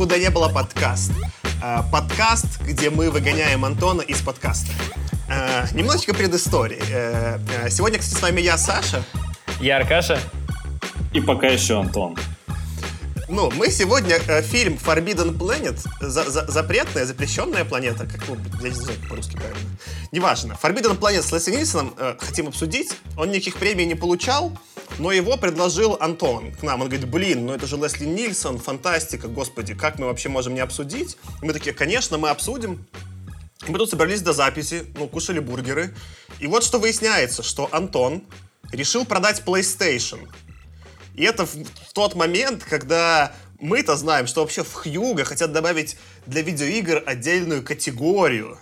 «Худо не было» подкаст. Э, подкаст, где мы выгоняем Антона из подкаста. Э, немножечко предыстории. Э, сегодня, кстати, с вами я, Саша. Я Аркаша. И пока еще Антон. Ну, мы сегодня э, фильм Forbidden Planet, за, за, запретная, запрещенная планета, как ну, я не знаю по-русски правильно. Неважно. Forbidden Planet с Лесли Нильсоном э, хотим обсудить. Он никаких премий не получал, но его предложил Антон к нам. Он говорит, блин, ну это же Лесли Нильсон, фантастика, господи, как мы вообще можем не обсудить? И мы такие, конечно, мы обсудим. мы тут собрались до записи, ну, кушали бургеры. И вот что выясняется, что Антон решил продать PlayStation. И это в, тот момент, когда мы-то знаем, что вообще в Хьюго хотят добавить для видеоигр отдельную категорию,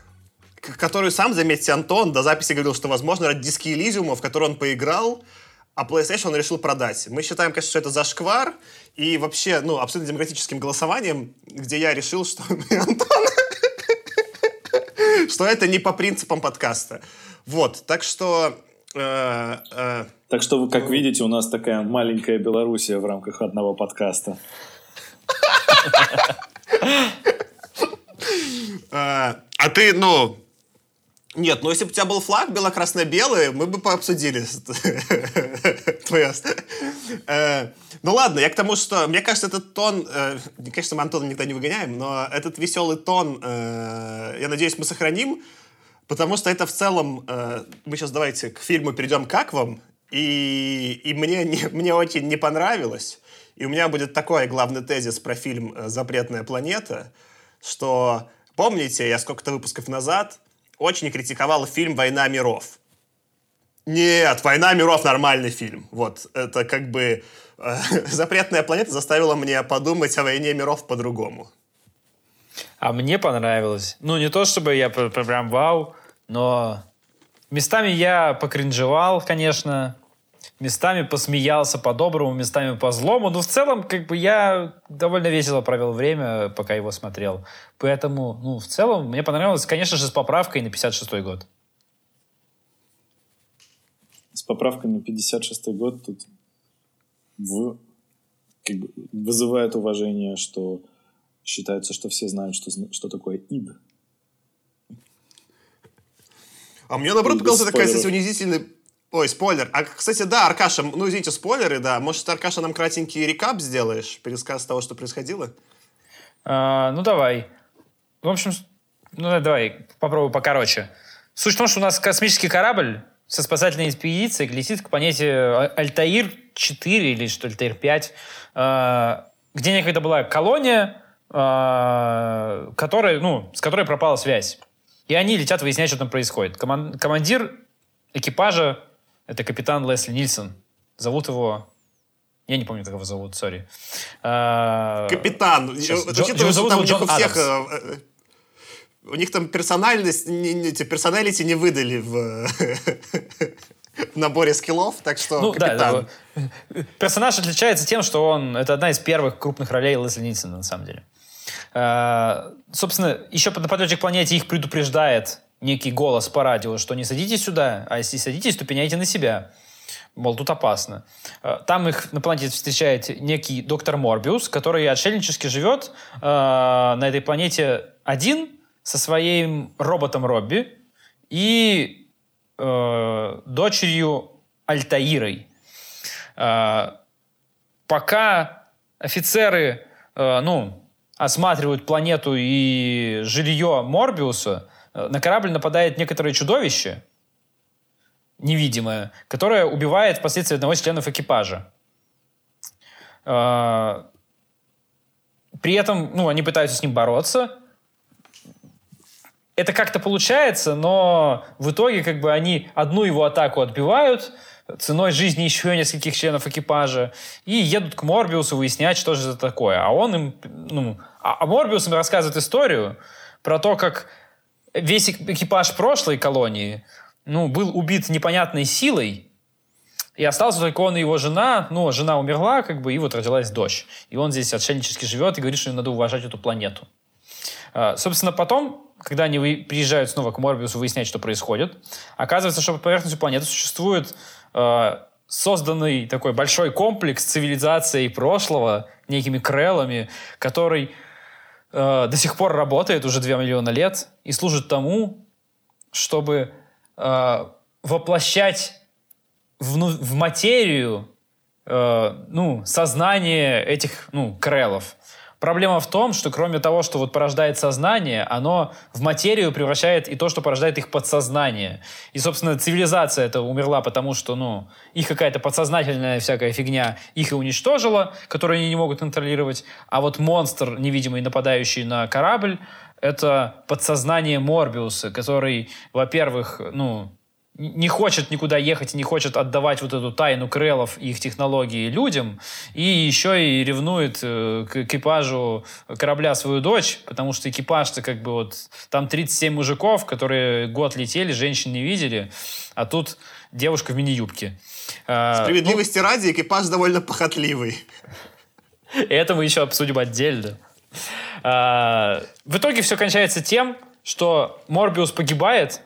которую сам, заметьте, Антон до записи говорил, что, возможно, ради диски Элизиума, в который он поиграл, а PlayStation он решил продать. Мы считаем, конечно, что это зашквар, и вообще, ну, абсолютно демократическим голосованием, где я решил, что Антон, что это не по принципам подкаста. Вот, так что... Э, э, так что, как видите, у нас такая маленькая Белоруссия в рамках одного подкаста. Э, а ты, ну, нет, ну если бы у тебя был флаг бело-красно-белый, мы бы пообсудили. Э, ну ладно, я к тому, что мне кажется, этот тон, э, конечно, мы Антона никогда не выгоняем, но этот веселый тон, э, я надеюсь, мы сохраним, потому что это в целом, мы сейчас давайте к фильму перейдем «Как вам?», и, и мне, не, мне очень не понравилось, и у меня будет такой главный тезис про фильм «Запретная планета», что помните, я сколько-то выпусков назад очень критиковал фильм «Война миров». Нет, «Война миров» нормальный фильм. Вот, это как бы... Э, «Запретная планета» заставила меня подумать о «Войне миров» по-другому. А мне понравилось. Ну, не то чтобы я прям вау, но местами я покринжевал, конечно местами посмеялся по-доброму, местами по-злому. Но в целом, как бы я довольно весело провел время, пока его смотрел. Поэтому, ну, в целом, мне понравилось, конечно же, с поправкой на 56-й год. С поправкой на 56-й год тут в, как бы, вызывает уважение, что считается, что все знают, что, что такое ид. А мне, наоборот, показалось такая, кстати, унизительная Ой, спойлер. А, кстати, да, Аркаша, ну, извините, спойлеры, да. Может, Аркаша, нам кратенький рекап сделаешь? Пересказ того, что происходило? А, ну, давай. В общем, ну, давай, попробую покороче. Суть в том, что у нас космический корабль со спасательной экспедицией летит к планете Альтаир-4 или что, Альтаир-5, а, где некогда была колония, а, которая, ну, с которой пропала связь. И они летят выяснять, что там происходит. Командир экипажа это капитан Лесли Нильсон. Зовут его... Я не помню, как его зовут, сори. А, капитан. Там у них у всех... Э, э, у них там персональность, эти персоналити не выдали в, в наборе скиллов, так что ну, капитан. Да, персонаж отличается тем, что он... Это одна из первых крупных ролей Лесли Нильсона, на самом деле. А, собственно, еще на подлете к планете их предупреждает некий голос по радио, что не садитесь сюда, а если садитесь, то пеняйте на себя. Мол, тут опасно. Э, там их на планете встречает некий доктор Морбиус, который отшельнически живет э, на этой планете один со своим роботом Робби и э, дочерью Альтаирой. Э, пока офицеры э, ну, осматривают планету и жилье Морбиуса, на корабль нападает некоторое чудовище, невидимое, которое убивает впоследствии одного из членов экипажа. Э, при этом, ну, они пытаются с ним бороться. Это как-то получается, но в итоге как бы они одну его атаку отбивают, ценой жизни еще нескольких членов экипажа, и едут к Морбиусу выяснять, что же это такое. А он им, ну, а, а Морбиус им рассказывает историю про то, как весь экипаж прошлой колонии, ну, был убит непонятной силой, и остался только он и его жена. Ну, жена умерла, как бы, и вот родилась дочь. И он здесь отшельнически живет и говорит, что надо уважать эту планету. А, собственно, потом, когда они приезжают снова к Морбиусу выяснять, что происходит, оказывается, что под поверхностью планеты существует э, созданный такой большой комплекс цивилизации прошлого некими крелами, который э, до сих пор работает уже 2 миллиона лет и служит тому, чтобы э, воплощать в, в материю э, ну, сознание этих ну, крелов. Проблема в том, что кроме того, что вот порождает сознание, оно в материю превращает и то, что порождает их подсознание. И, собственно, цивилизация это умерла, потому что, ну, их какая-то подсознательная всякая фигня их и уничтожила, которую они не могут контролировать. А вот монстр, невидимый, нападающий на корабль, это подсознание Морбиуса, который, во-первых, ну, не хочет никуда ехать и не хочет отдавать вот эту тайну крелов и их технологии людям, и еще и ревнует э, к экипажу корабля свою дочь, потому что экипаж-то как бы вот... Там 37 мужиков, которые год летели, женщин не видели, а тут девушка в мини-юбке. А, Справедливости ну, ради, экипаж довольно похотливый. Это мы еще обсудим отдельно. А, в итоге все кончается тем, что Морбиус погибает,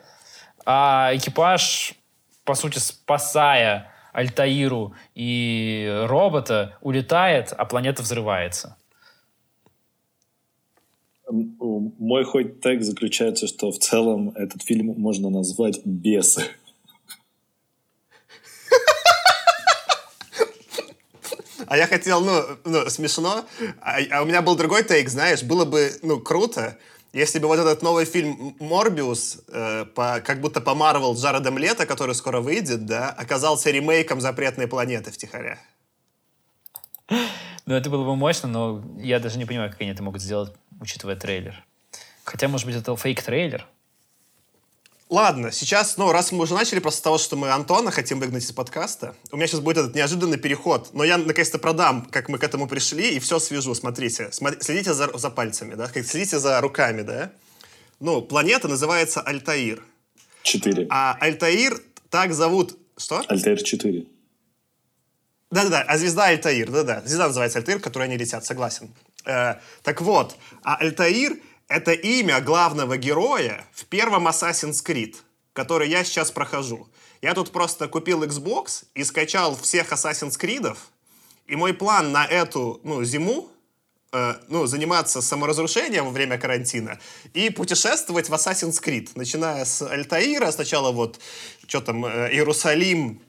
а экипаж, по сути, спасая Альтаиру и робота, улетает, а планета взрывается. Мой хоть тег заключается, что в целом этот фильм можно назвать «Бесы». А я хотел, ну, ну смешно, а, а у меня был другой take, знаешь, было бы, ну, круто, если бы вот этот новый фильм «Морбиус», э, по, как будто по Марвел Джаредом Лето, который скоро выйдет, да, оказался ремейком «Запретной планеты» втихаря. Ну, это было бы мощно, но я даже не понимаю, как они это могут сделать, учитывая трейлер. Хотя, может быть, это фейк-трейлер. Ладно, сейчас, ну, раз мы уже начали просто с того, что мы Антона хотим выгнать из подкаста, у меня сейчас будет этот неожиданный переход, но я наконец-то продам, как мы к этому пришли, и все свяжу, смотрите. Смотри, следите за, за пальцами, да, следите за руками, да. Ну, планета называется Альтаир. Четыре. А Альтаир так зовут... Что? Альтаир 4. Да-да-да, а звезда Альтаир, да-да. Звезда называется Альтаир, в которой они летят, согласен. Э, так вот, а Альтаир — это имя главного героя в первом Assassin's Creed, который я сейчас прохожу. Я тут просто купил Xbox и скачал всех Assassin's Creed, и мой план на эту ну, зиму э, ну, заниматься саморазрушением во время карантина и путешествовать в Assassin's Creed, начиная с Альтаира, сначала вот, что там, э, Иерусалим,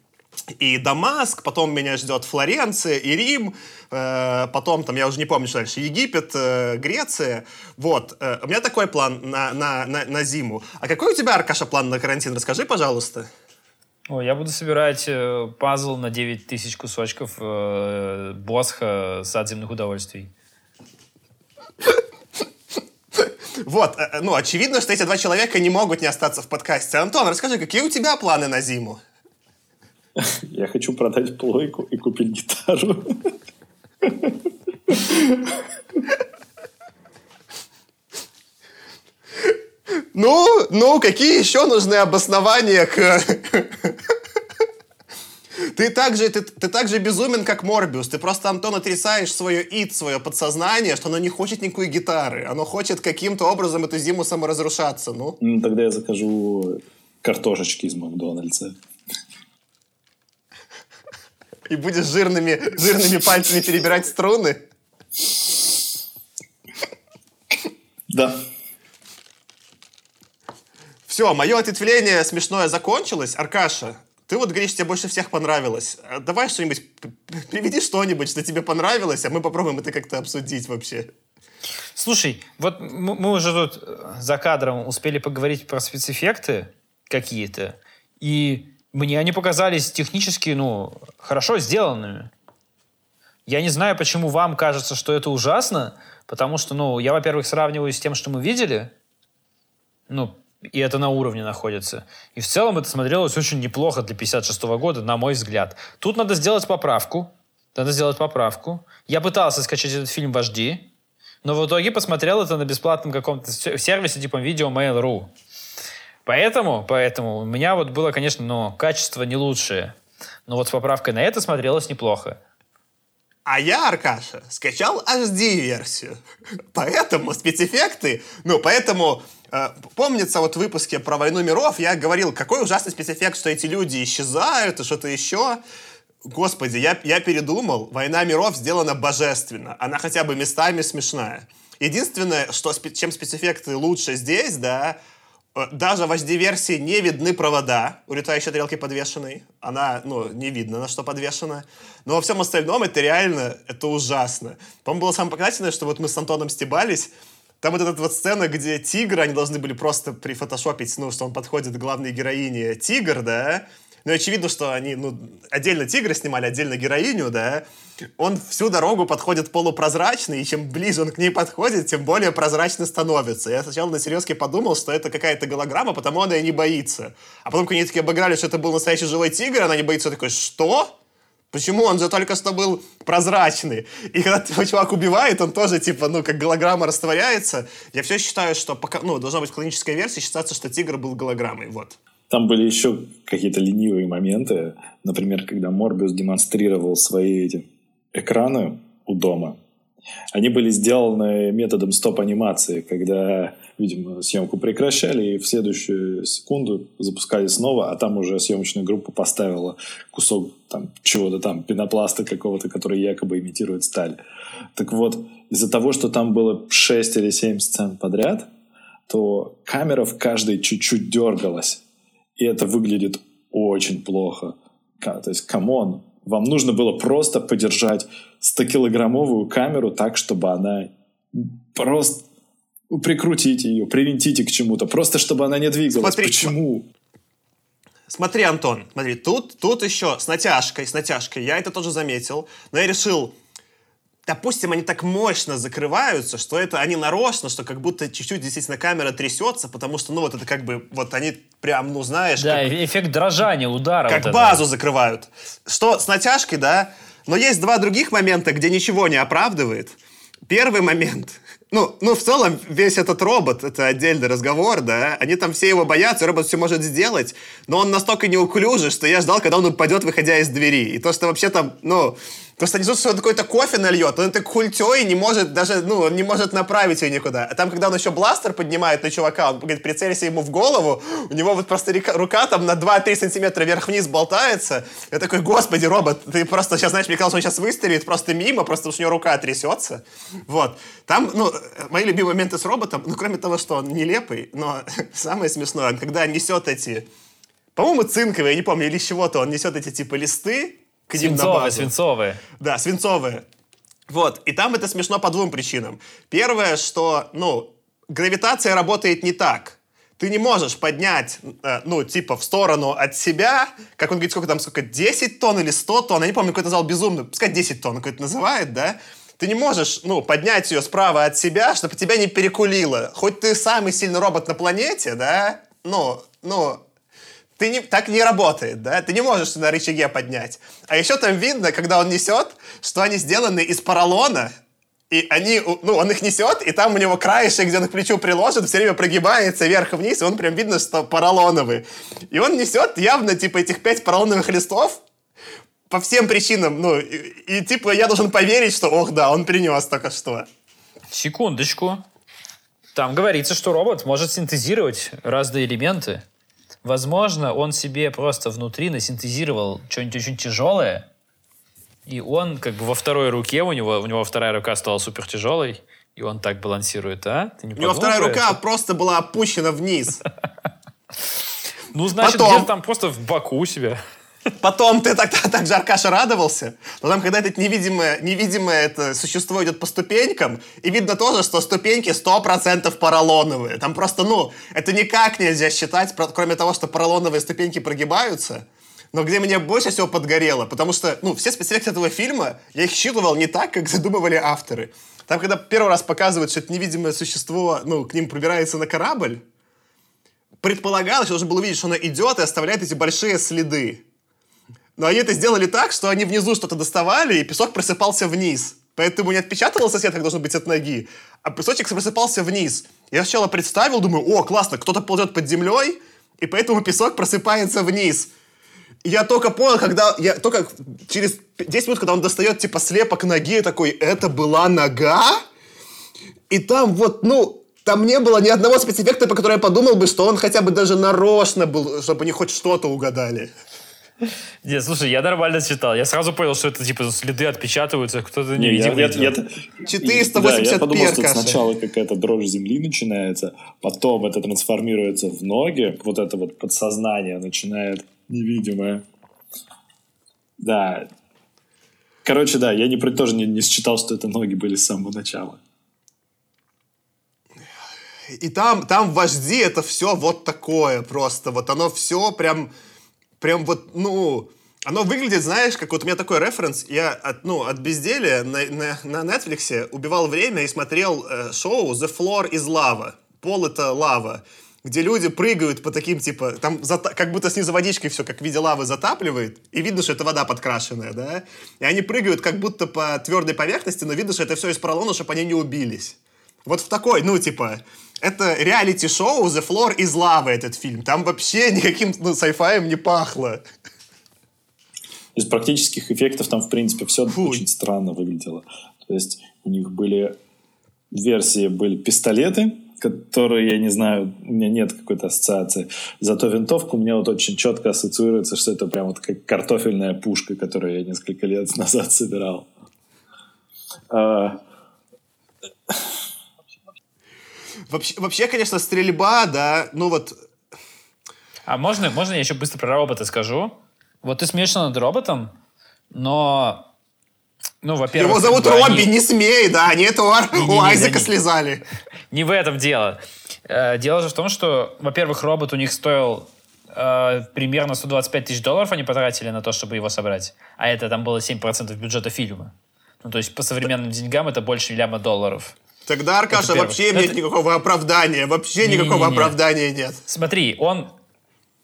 и Дамаск, потом меня ждет Флоренция и Рим, э, потом там, я уже не помню, что дальше, Египет, э, Греция. Вот, э, у меня такой план на, на, на, на зиму. А какой у тебя, Аркаша, план на карантин? Расскажи, пожалуйста. О, я буду собирать э, пазл на 9 тысяч кусочков э, Босха сад земных удовольствий. Вот, э, ну, очевидно, что эти два человека не могут не остаться в подкасте. Антон, расскажи, какие у тебя планы на зиму? Я хочу продать плойку и купить гитару. Ну, ну, какие еще нужны обоснования к... Ты так, же, ты, ты так же безумен, как Морбиус. Ты просто, Антон, отрицаешь свое ид, свое подсознание, что оно не хочет никакой гитары. Оно хочет каким-то образом эту зиму саморазрушаться, ну. ну тогда я закажу картошечки из Макдональдса. И будешь жирными, жирными пальцами перебирать струны? Да. Все, мое ответвление смешное закончилось. Аркаша, ты вот говоришь, тебе больше всех понравилось. А давай что-нибудь, приведи что-нибудь, что тебе понравилось, а мы попробуем это как-то обсудить вообще. Слушай, вот мы уже тут за кадром успели поговорить про спецэффекты какие-то, и мне они показались технически, ну, хорошо сделанными. Я не знаю, почему вам кажется, что это ужасно, потому что, ну, я, во-первых, сравниваю с тем, что мы видели. Ну, и это на уровне находится. И в целом это смотрелось очень неплохо для 56 года, на мой взгляд. Тут надо сделать поправку. Надо сделать поправку. Я пытался скачать этот фильм в HD, но в итоге посмотрел это на бесплатном каком-то сервисе типа Video Mail.ru. Поэтому, поэтому у меня вот было, конечно, но качество не лучшее. Но вот с поправкой на это смотрелось неплохо. А я, Аркаша, скачал HD-версию. Поэтому спецэффекты, ну, поэтому э, помнится вот в выпуске про «Войну миров» я говорил, какой ужасный спецэффект, что эти люди исчезают и что-то еще. Господи, я, я передумал. «Война миров» сделана божественно. Она хотя бы местами смешная. Единственное, что, чем спецэффекты лучше здесь, да, даже в HD-версии не видны провода у летающей тарелки подвешенной. Она, ну, не видно, на что подвешена. Но во всем остальном это реально, это ужасно. По-моему, было самое показательное, что вот мы с Антоном стебались, там вот эта вот сцена, где тигр, они должны были просто прифотошопить, ну, что он подходит к главной героине. Тигр, да, ну, очевидно, что они, ну, отдельно тигра снимали, отдельно героиню, да, он всю дорогу подходит полупрозрачный, и чем ближе он к ней подходит, тем более прозрачно становится. Я сначала на серьезке подумал, что это какая-то голограмма, потому она и не боится. А потом, когда они такие обыграли, что это был настоящий живой тигр, она не боится, такой, что? Почему? Он же только что был прозрачный. И когда его чувак убивает, он тоже, типа, ну, как голограмма растворяется. Я все считаю, что пока, ну, должна быть клоническая версия, считаться, что тигр был голограммой, вот. Там были еще какие-то ленивые моменты. Например, когда Морбиус демонстрировал свои эти экраны у дома. Они были сделаны методом стоп-анимации, когда, видимо, съемку прекращали и в следующую секунду запускали снова, а там уже съемочная группа поставила кусок там чего-то там, пенопласта какого-то, который якобы имитирует сталь. Так вот, из-за того, что там было 6 или 7 сцен подряд, то камера в каждой чуть-чуть дергалась. И это выглядит очень плохо. То есть, come on, вам нужно было просто подержать 100-килограммовую камеру так, чтобы она просто прикрутите ее, привинтите к чему-то, просто чтобы она не двигалась. Смотри, Почему? Смотри, Антон, смотри, тут, тут еще с натяжкой, с натяжкой, я это тоже заметил, но я решил, допустим, они так мощно закрываются, что это они нарочно, что как будто чуть-чуть действительно камера трясется, потому что, ну, вот это как бы, вот они прям, ну, знаешь... Да, как, эффект дрожания, удара. Как вот базу это. закрывают. Что с натяжкой, да, но есть два других момента, где ничего не оправдывает. Первый момент, ну, ну, в целом, весь этот робот, это отдельный разговор, да, они там все его боятся, робот все может сделать, но он настолько неуклюжий, что я ждал, когда он упадет, выходя из двери. И то, что вообще там, ну, то, что они ждут, что он какой-то кофе нальет, он это культей не может даже, ну, он не может направить ее никуда. А там, когда он еще бластер поднимает на чувака, он говорит, прицелься ему в голову, у него вот просто рука там на 2-3 сантиметра вверх-вниз болтается. Я такой, господи, робот, ты просто сейчас, знаешь, мне казалось, он сейчас выстрелит просто мимо, просто у него рука трясется. Вот. Там, ну, мои любимые моменты с роботом, ну, кроме того, что он нелепый, но самое смешное, когда несет эти, по-моему, цинковые, я не помню, или чего-то, он несет эти, типа, листы, к ним свинцовые, на базу. Свинцовые, Да, свинцовые. Вот, и там это смешно по двум причинам. Первое, что, ну, гравитация работает не так. Ты не можешь поднять, э, ну, типа, в сторону от себя, как он говорит, сколько там, сколько, 10 тонн или 100 тонн, я не помню, какой-то назвал безумно, пускай 10 тонн какой-то называет, да, ты не можешь, ну, поднять ее справа от себя, чтобы тебя не перекулило. Хоть ты самый сильный робот на планете, да, ну, ну, ты не, так не работает, да? Ты не можешь на рычаге поднять. А еще там видно, когда он несет, что они сделаны из поролона, и они, ну, он их несет, и там у него краешек, где он к плечу приложит, все время прогибается вверх и вниз, и он прям видно, что поролоновый. И он несет явно, типа, этих пять поролоновых листов, по всем причинам, ну, и, и типа я должен поверить, что, ох, да, он принес только что. Секундочку. Там говорится, что робот может синтезировать разные элементы. Возможно, он себе просто внутри насинтезировал что-нибудь очень тяжелое, и он как бы во второй руке, у него, у него вторая рука стала супер тяжелой, и он так балансирует, а? Ты не у него вторая рука это? просто была опущена вниз. Ну, значит, где-то там просто в боку у себя. Потом ты так, так же, Аркаша, радовался. Но там, когда это невидимое, невидимое это существо идет по ступенькам, и видно тоже, что ступеньки 100% поролоновые. Там просто, ну, это никак нельзя считать, кроме того, что поролоновые ступеньки прогибаются. Но где мне больше всего подгорело, потому что, ну, все спецэффекты этого фильма, я их считывал не так, как задумывали авторы. Там, когда первый раз показывают, что это невидимое существо, ну, к ним пробирается на корабль, предполагалось, что должен был увидеть, что она идет и оставляет эти большие следы. Но они это сделали так, что они внизу что-то доставали, и песок просыпался вниз. Поэтому не отпечатывался след, как должно быть от ноги, а песочек просыпался вниз. Я сначала представил, думаю, о, классно, кто-то ползет под землей, и поэтому песок просыпается вниз. И я только понял, когда... Я только через 10 минут, когда он достает, типа, слепок ноги, такой, это была нога? И там вот, ну, там не было ни одного спецэффекта, по которому я подумал бы, что он хотя бы даже нарочно был, чтобы они хоть что-то угадали. Нет, слушай, я нормально читал. Я сразу понял, что это типа следы отпечатываются, кто-то не видел. Я, я, я, 480 да, я подумал, что Каша. сначала какая-то дрожь земли начинается, потом это трансформируется в ноги, вот это вот подсознание начинает невидимое. Да. Короче, да, я не, тоже не, не считал, что это ноги были с самого начала. И там, там вожди это все вот такое просто. Вот оно все прям прям вот, ну, оно выглядит, знаешь, как вот у меня такой референс. Я от, ну, от безделия на, на, на Netflix убивал время и смотрел э, шоу The Floor is Lava. Пол это лава. Где люди прыгают по таким, типа, там зата- как будто снизу водичкой все, как в виде лавы затапливает, и видно, что это вода подкрашенная, да? И они прыгают как будто по твердой поверхности, но видно, что это все из поролона, чтобы они не убились. Вот в такой, ну, типа, это реалити-шоу The Floor is Lava, этот фильм. Там вообще никаким ну, sci-fi не пахло. Из практических эффектов там, в принципе, все Фу. очень странно выглядело. То есть у них были версии, были пистолеты, которые, я не знаю, у меня нет какой-то ассоциации. Зато винтовка у меня вот очень четко ассоциируется, что это прям вот как картофельная пушка, которую я несколько лет назад собирал. Вообще, вообще, конечно, стрельба, да, ну вот... А можно, можно я еще быстро про робота скажу? Вот ты смеешься над роботом, но... Ну, во-первых... Его зовут Робби, они... не смей, да, они это у, не, не, у Айзека не, слезали. Не в этом дело. Э, дело же в том, что, во-первых, робот у них стоил э, примерно 125 тысяч долларов они потратили на то, чтобы его собрать. А это там было 7% бюджета фильма. Ну, то есть по современным деньгам это больше ляма долларов. Тогда, Аркаша, вообще нет это... никакого оправдания. Вообще не, никакого не, не, оправдания нет. Смотри, он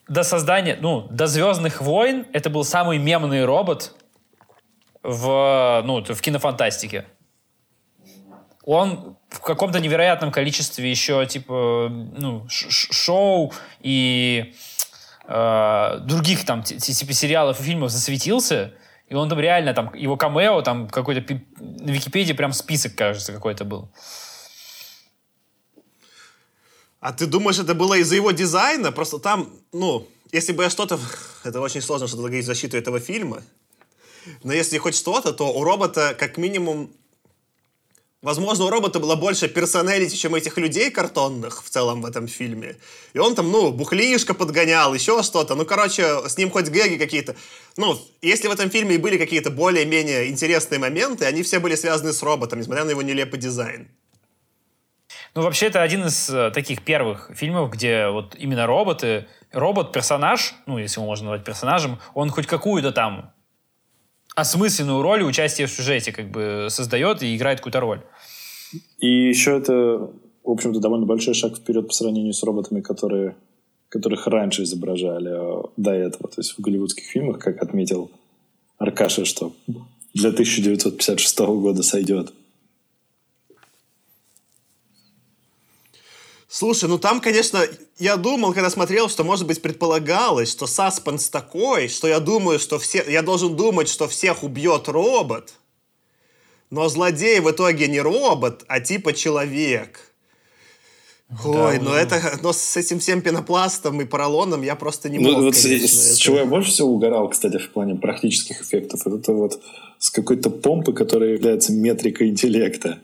до создания, ну, до «Звездных войн» это был самый мемный робот в, ну, в кинофантастике. Он в каком-то невероятном количестве еще, типа, ну, шоу и э, других там типа сериалов и фильмов засветился, и он там реально, там, его камео, там какой-то на Википедии прям список, кажется, какой-то был. А ты думаешь, это было из-за его дизайна? Просто там, ну, если бы я что-то... Это очень сложно что-то говорить в защиту этого фильма. Но если хоть что-то, то у робота как минимум Возможно, у робота было больше персоналити, чем этих людей картонных в целом в этом фильме. И он там, ну, бухлишко подгонял, еще что-то. Ну, короче, с ним хоть гэги какие-то. Ну, если в этом фильме и были какие-то более-менее интересные моменты, они все были связаны с роботом, несмотря на его нелепый дизайн. Ну, вообще, это один из э, таких первых фильмов, где вот именно роботы, робот-персонаж, ну, если его можно назвать персонажем, он хоть какую-то там осмысленную роль участия в сюжете как бы создает и играет какую-то роль. И еще это, в общем-то, довольно большой шаг вперед по сравнению с роботами, которые, которых раньше изображали а, до этого. То есть в голливудских фильмах, как отметил Аркаша, что для 1956 года сойдет. Слушай, ну там, конечно, я думал, когда смотрел, что, может быть, предполагалось, что саспенс такой, что я думаю, что все... Я должен думать, что всех убьет робот, но злодей в итоге не робот, а типа человек. Ой, да, ну да. это, но с этим всем пенопластом и поролоном я просто не ну, мог. Вот конечно, с, это... с чего я больше всего угорал, кстати, в плане практических эффектов, это вот с какой-то помпы, которая является метрикой интеллекта.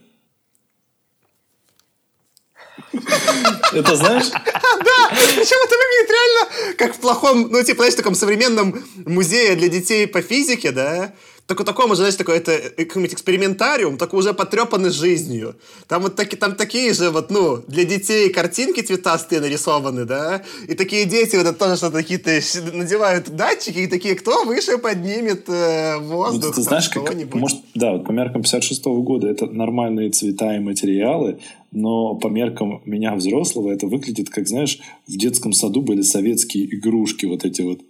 Это знаешь? Да, причем это выглядит реально как в плохом, ну, типа, знаешь, таком современном музее для детей по физике, да? Только таком уже, знаешь, такой, это э, какой-нибудь экспериментариум, только уже потрепанный жизнью. Там вот таки, там такие же вот, ну, для детей картинки цветастые нарисованы, да, и такие дети вот это тоже что-то какие-то надевают датчики, и такие, кто выше поднимет э, воздух, ну, ты знаешь, как, может, да, вот по меркам 56 -го года это нормальные цвета и материалы, но по меркам меня взрослого это выглядит, как, знаешь, в детском саду были советские игрушки вот эти вот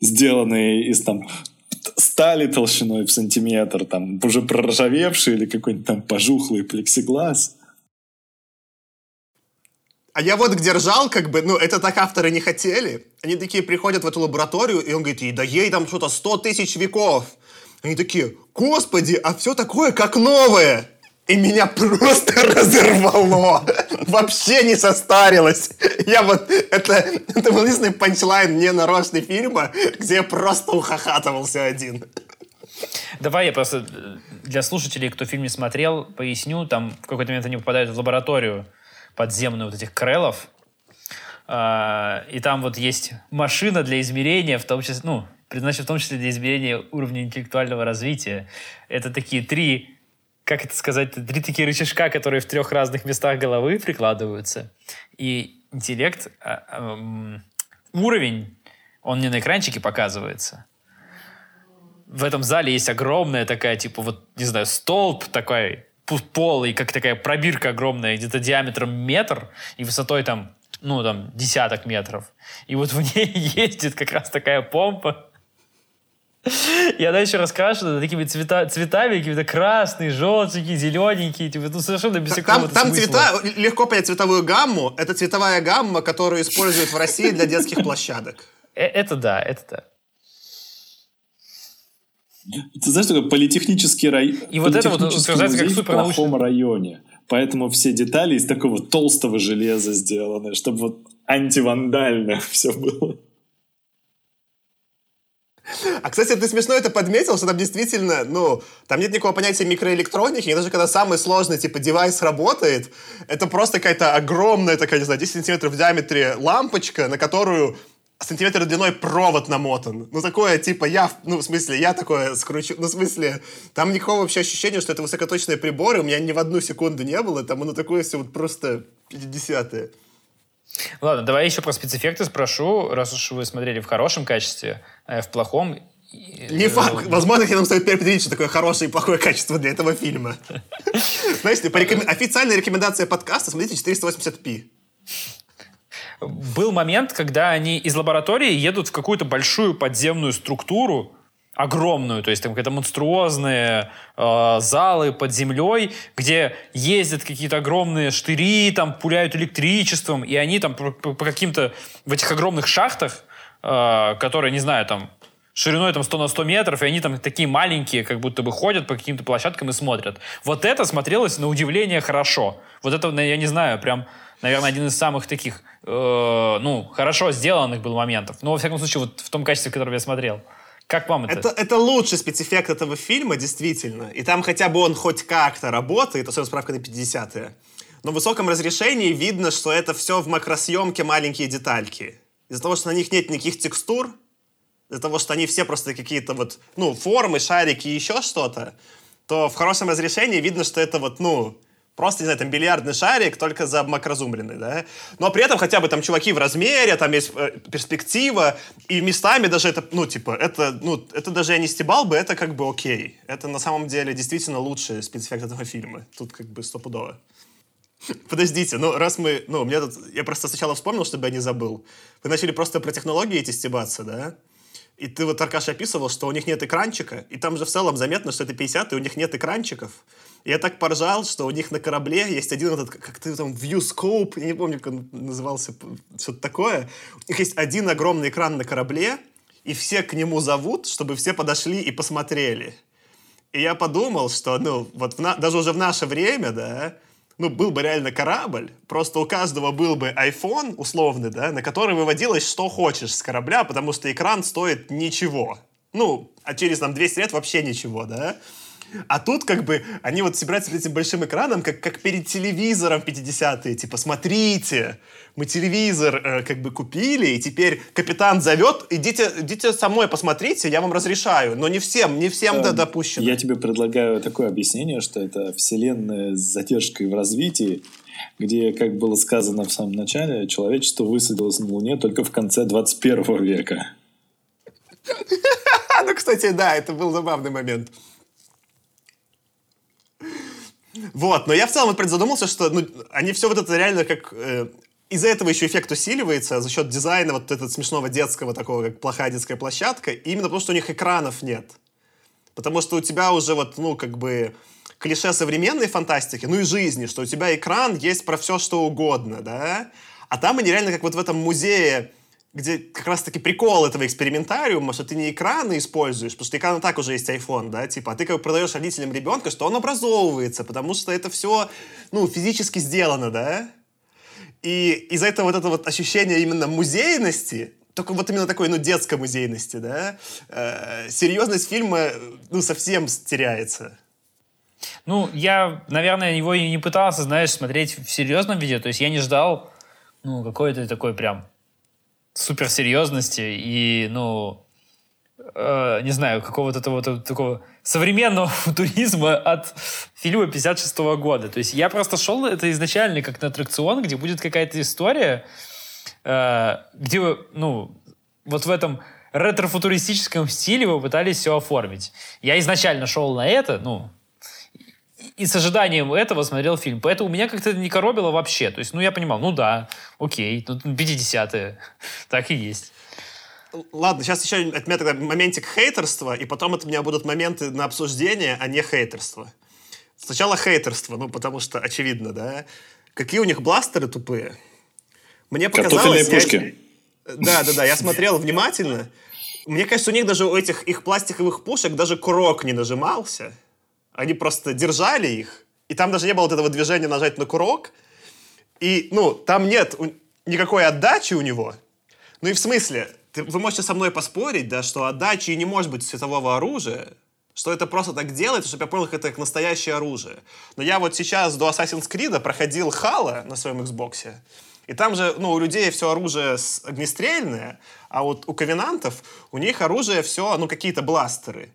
сделанные из там стали толщиной в сантиметр, там уже проржавевший или какой-нибудь там пожухлый плексиглаз. А я вот где ржал, как бы, ну, это так авторы не хотели. Они такие приходят в эту лабораторию, и он говорит, и да ей там что-то 100 тысяч веков. Они такие, господи, а все такое, как новое и меня просто разорвало. Вообще не состарилось. Я вот... Это, это был единственный панчлайн не нарочный фильма, где я просто ухахатывался один. Давай я просто для слушателей, кто фильм не смотрел, поясню. Там в какой-то момент они попадают в лабораторию подземную вот этих крелов. А, и там вот есть машина для измерения, в том числе, ну, предназначена в том числе для измерения уровня интеллектуального развития. Это такие три как это сказать, три такие рычажка, которые в трех разных местах головы прикладываются. И интеллект, а, уровень, он не на экранчике показывается. В этом зале есть огромная такая, типа, вот, не знаю, столб такой, полый, как такая пробирка огромная, где-то диаметром метр и высотой там, ну, там, десяток метров. И вот в ней ездит как раз такая помпа, и она еще раскрашена такими цвета, цветами, какими-то красные, желтенькие, зелененькие, типа, ну, совершенно без Там, там цвета, легко понять цветовую гамму. Это цветовая гамма, которую используют в России для детских площадок. Э, это да, это да. Ты знаешь, такой политехнический район. И вот это вот утверждается как супер в плохом районе. Поэтому все детали из такого толстого железа сделаны, чтобы вот антивандально все было. А, кстати, ты смешно это подметил, что там действительно, ну, там нет никакого понятия микроэлектроники, и даже когда самый сложный, типа, девайс работает, это просто какая-то огромная такая, не знаю, 10 сантиметров в диаметре лампочка, на которую сантиметр длиной провод намотан. Ну, такое, типа, я, ну, в смысле, я такое скручу. Ну, в смысле, там никакого вообще ощущения, что это высокоточные приборы у меня ни в одну секунду не было. Там, ну, такое все вот просто 50-е. Ладно, давай еще про спецэффекты спрошу, раз уж вы смотрели в хорошем качестве, а в плохом... Не э, факт. Возможно, я нам стоит переопределить, что такое хорошее и плохое качество для этого фильма. Знаете, официальная рекомендация подкаста смотрите 480p. Был момент, когда они из лаборатории едут в какую-то большую подземную структуру, огромную, то есть там какие-то монструозные э, залы под землей, где ездят какие-то огромные штыри, там пуляют электричеством, и они там по, по, каким-то в этих огромных шахтах, э, которые, не знаю, там шириной там 100 на 100 метров, и они там такие маленькие, как будто бы ходят по каким-то площадкам и смотрят. Вот это смотрелось на удивление хорошо. Вот это, я не знаю, прям, наверное, один из самых таких, э, ну, хорошо сделанных был моментов. Но, во всяком случае, вот в том качестве, в котором я смотрел. Как вам это? это? Это лучший спецэффект этого фильма, действительно. И там хотя бы он хоть как-то работает, особенно справка на 50-е. Но в высоком разрешении видно, что это все в макросъемке маленькие детальки. Из-за того, что на них нет никаких текстур, из-за того, что они все просто какие-то вот, ну, формы, шарики и еще что-то, то в хорошем разрешении видно, что это вот, ну, Просто, не знаю, там бильярдный шарик, только за макрозумренный, да? Но при этом хотя бы там чуваки в размере, там есть э, перспектива, и местами даже это, ну, типа, это, ну, это даже я не стебал бы, это как бы окей. Это на самом деле действительно лучший спецэффект этого фильма. Тут как бы стопудово. Подождите, ну раз мы, ну, мне тут, я просто сначала вспомнил, чтобы я не забыл. Вы начали просто про технологии эти стебаться, да? И ты вот, Аркаша, описывал, что у них нет экранчика, и там же в целом заметно, что это 50 и у них нет экранчиков. Я так поржал, что у них на корабле есть один этот, как ты там, viewscope, я не помню, как он назывался, что-то такое. У них есть один огромный экран на корабле, и все к нему зовут, чтобы все подошли и посмотрели. И я подумал, что, ну, вот на... даже уже в наше время, да, ну, был бы реально корабль, просто у каждого был бы iPhone условный, да, на который выводилось что хочешь с корабля, потому что экран стоит ничего. Ну, а через там 200 лет вообще ничего, да. А тут как бы они вот собираются перед этим большим экраном, как, как перед телевизором 50-е. Типа, смотрите, мы телевизор э, как бы купили, и теперь капитан зовет, идите, идите со мной посмотрите, я вам разрешаю. Но не всем, не всем да, допущено. Я тебе предлагаю такое объяснение, что это вселенная с задержкой в развитии, где, как было сказано в самом начале, человечество высадилось на Луне только в конце 21 века. Ну, кстати, да, это был забавный момент. Вот, но я в целом вот задумался, что ну, они все вот это реально как... Э, из-за этого еще эффект усиливается за счет дизайна вот этого смешного детского такого, как плохая детская площадка, именно потому что у них экранов нет. Потому что у тебя уже вот, ну, как бы клише современной фантастики, ну и жизни, что у тебя экран есть про все, что угодно, да? А там они реально как вот в этом музее где как раз-таки прикол этого экспериментариума, что ты не экраны используешь, потому что экран так уже есть iPhone, да, типа, а ты как бы продаешь родителям ребенка, что он образовывается, потому что это все, ну, физически сделано, да, и из-за этого вот это вот ощущение именно музейности, только вот именно такой, ну, детской музейности, да, э, серьезность фильма, ну, совсем теряется. Ну, я, наверное, его и не пытался, знаешь, смотреть в серьезном виде, то есть я не ждал, ну, какой-то такой прям суперсерьезности и, ну, э, не знаю, какого-то того, такого современного футуризма от фильма 56 -го года. То есть я просто шел это изначально как на аттракцион, где будет какая-то история, э, где, ну, вот в этом ретро-футуристическом стиле вы пытались все оформить. Я изначально шел на это, ну, и с ожиданием этого смотрел фильм. Поэтому меня как-то не коробило вообще. То есть, ну, я понимал, ну да, окей, тут 50-е. Так и есть. Ладно, сейчас еще от меня тогда моментик хейтерства, и потом от меня будут моменты на обсуждение, а не хейтерство. Сначала хейтерство, ну, потому что очевидно, да? Какие у них бластеры тупые. Мне показалось... Картофельные пушки. Я... Да, да, да, я смотрел внимательно. Мне кажется, у них даже у этих их пластиковых пушек даже курок не нажимался. Они просто держали их, и там даже не было вот этого движения нажать на курок. И, ну, там нет никакой отдачи у него. Ну и в смысле, ты, вы можете со мной поспорить, да, что отдачи не может быть светового оружия, что это просто так делается, чтобы я понял, как это как настоящее оружие. Но я вот сейчас до Assassin's Creed проходил Хала на своем Xbox, и там же, ну, у людей все оружие огнестрельное, а вот у ковенантов у них оружие все, ну, какие-то бластеры.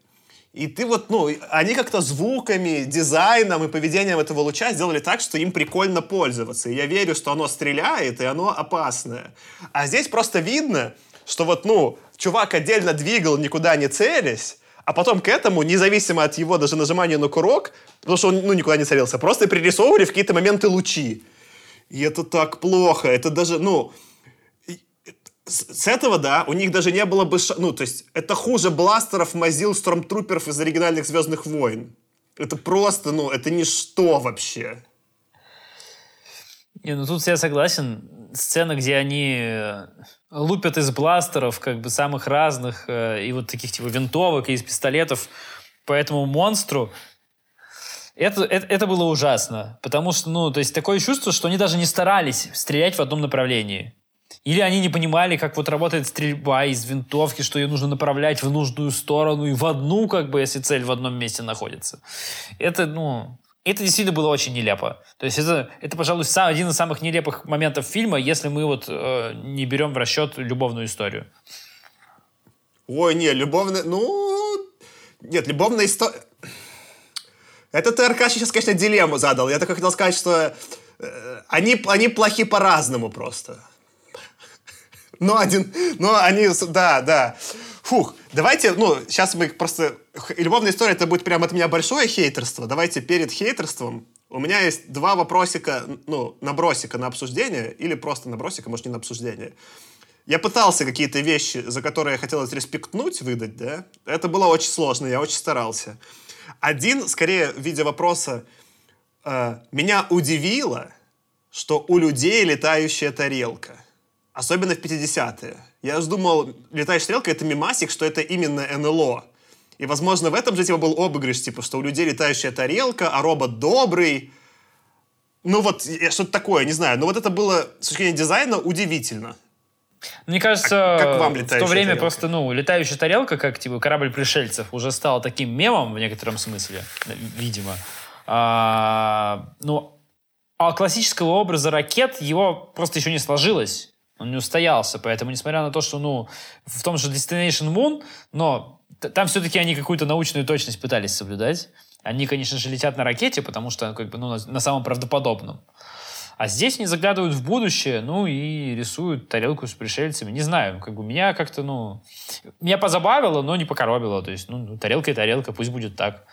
И ты вот, ну, они как-то звуками, дизайном и поведением этого луча сделали так, что им прикольно пользоваться. И я верю, что оно стреляет, и оно опасное. А здесь просто видно, что вот, ну, чувак отдельно двигал, никуда не целясь, а потом к этому, независимо от его даже нажимания на курок, потому что он, ну, никуда не целился, просто пририсовывали в какие-то моменты лучи. И это так плохо. Это даже, ну, с, этого, да, у них даже не было бы... Ш... Ну, то есть, это хуже бластеров, мазил, стромтруперов из оригинальных «Звездных войн». Это просто, ну, это ничто вообще. Не, ну тут я согласен. Сцена, где они э, лупят из бластеров, как бы самых разных, э, и вот таких типа винтовок, и из пистолетов по этому монстру, это, это, это было ужасно. Потому что, ну, то есть такое чувство, что они даже не старались стрелять в одном направлении. Или они не понимали, как вот работает стрельба из винтовки, что ее нужно направлять в нужную сторону и в одну, как бы, если цель в одном месте находится. Это, ну, это действительно было очень нелепо. То есть это, это пожалуй, сам, один из самых нелепых моментов фильма, если мы вот э, не берем в расчет любовную историю. Ой, не, любовная... Ну, нет, любовная история... Это ты, Аркаш, сейчас, конечно, дилемму задал. Я только хотел сказать, что э, они, они плохи по-разному просто. Но один, но они, да, да. Фух, давайте, ну, сейчас мы просто... Любовная история, это будет прямо от меня большое хейтерство. Давайте перед хейтерством у меня есть два вопросика, ну, набросика на обсуждение, или просто набросика, может, не на обсуждение. Я пытался какие-то вещи, за которые я хотел респектнуть, выдать, да. Это было очень сложно, я очень старался. Один, скорее, в виде вопроса, э, меня удивило, что у людей летающая тарелка. Особенно в 50-е. Я же думал, летающая стрелка — это мимасик, что это именно НЛО. И, возможно, в этом же типа, был обыгрыш, типа, что у людей летающая тарелка, а робот добрый. Ну вот, что-то такое, не знаю. Но вот это было, с точки зрения дизайна, удивительно. Мне кажется, А как вам в то время тарелка? просто, ну, летающая тарелка, как типа корабль пришельцев, уже стала таким мемом в некотором смысле, видимо. А, ну, а классического образа ракет его просто еще не сложилось. Он не устоялся, поэтому, несмотря на то, что, ну, в том же Destination Moon, но там все-таки они какую-то научную точность пытались соблюдать. Они, конечно же, летят на ракете, потому что, как бы, ну, на, самом правдоподобном. А здесь они заглядывают в будущее, ну, и рисуют тарелку с пришельцами. Не знаю, как бы меня как-то, ну... Меня позабавило, но не покоробило. То есть, ну, ну, тарелка и тарелка, пусть будет так.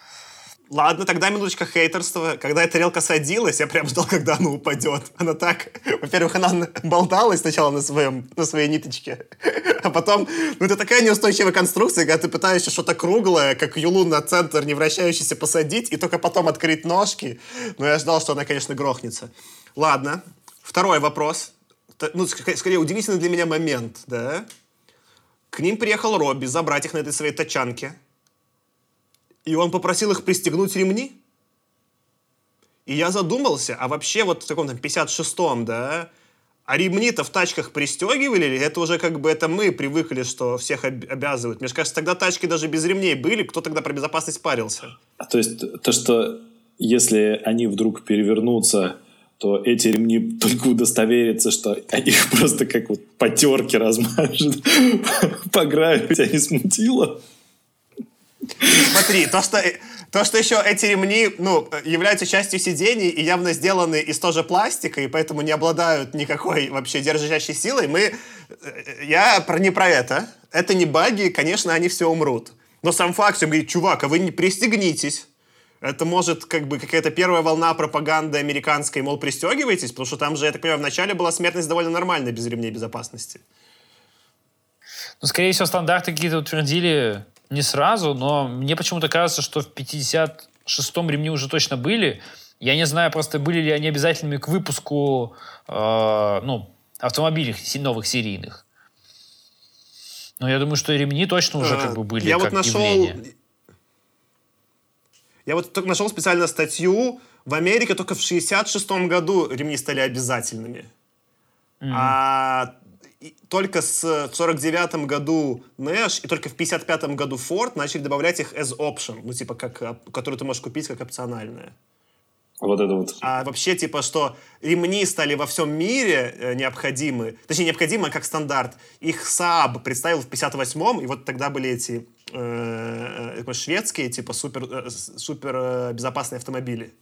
Ладно, тогда минуточка хейтерства. Когда эта тарелка садилась, я прям ждал, когда она упадет. Она так... Во-первых, она болталась сначала на, своем, на своей ниточке, а потом... Ну, это такая неустойчивая конструкция, когда ты пытаешься что-то круглое, как юлу на центр, не вращающийся, посадить, и только потом открыть ножки. Но я ждал, что она, конечно, грохнется. Ладно. Второй вопрос. Ну, ск- скорее, удивительный для меня момент, да? К ним приехал Робби забрать их на этой своей тачанке. И он попросил их пристегнуть ремни. И я задумался, а вообще вот в таком там 56-м, да, а ремни-то в тачках пристегивали, или это уже как бы это мы привыкли, что всех об- обязывают? Мне же кажется, тогда тачки даже без ремней были, кто тогда про безопасность парился? А То есть то, что если они вдруг перевернутся, то эти ремни только удостоверятся, что их просто как вот потерки размажут по гравити, а не смутило. Смотри, то, что, э, то, что еще эти ремни, ну, э, являются частью сидений и явно сделаны из тоже пластика, и поэтому не обладают никакой вообще держащей силой, мы... э, Я про, не про это. Это не баги, конечно, они все умрут. Но сам факт, что говорит, чувак, а вы не пристегнитесь. Это может как бы какая-то первая волна пропаганды американской, мол, пристегивайтесь, потому что там же, я так понимаю, вначале была смертность довольно нормальная без ремней безопасности. Ну, скорее всего, стандарты какие-то утвердили не сразу, но мне почему-то кажется, что в 56-м ремни уже точно были. Я не знаю, просто были ли они обязательными к выпуску э, ну, автомобилей новых серийных. Но я думаю, что ремни точно уже как бы были Я как вот нашел... явление. Я вот только нашел специально статью. В Америке только в 66 году ремни стали обязательными. А и только с 49 году Nash и только в 55 году Ford начали добавлять их as option, ну типа как, оп- которую ты можешь купить как опциональное. Вот это вот. А вообще, типа, что ремни стали во всем мире э, необходимы, точнее, необходимы а как стандарт. Их Saab представил в 58-м, и вот тогда были эти э, э, шведские, типа, супер, э, супер безопасные автомобили.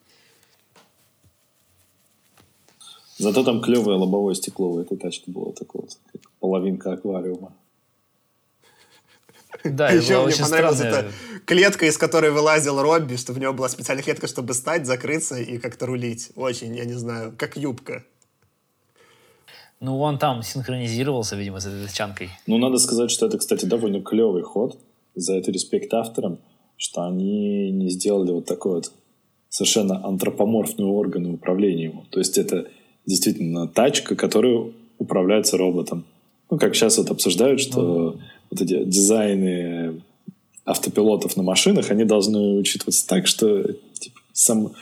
Зато там клевое лобовое стекло в этой тачке было такое вот, как половинка аквариума. Да, А еще мне очень понравилась эта клетка, из которой вылазил Робби, что в него была специальная клетка, чтобы стать, закрыться и как-то рулить. Очень, я не знаю, как юбка. Ну, он там синхронизировался, видимо, с этой тачанкой. Ну, надо сказать, что это, кстати, довольно клевый ход. За это респект авторам, что они не сделали вот такой вот совершенно антропоморфный орган управления ему. То есть это действительно тачка, которая управляется роботом. Ну, как сейчас вот обсуждают, что вот эти дизайны автопилотов на машинах, они должны учитываться так, что типа, сам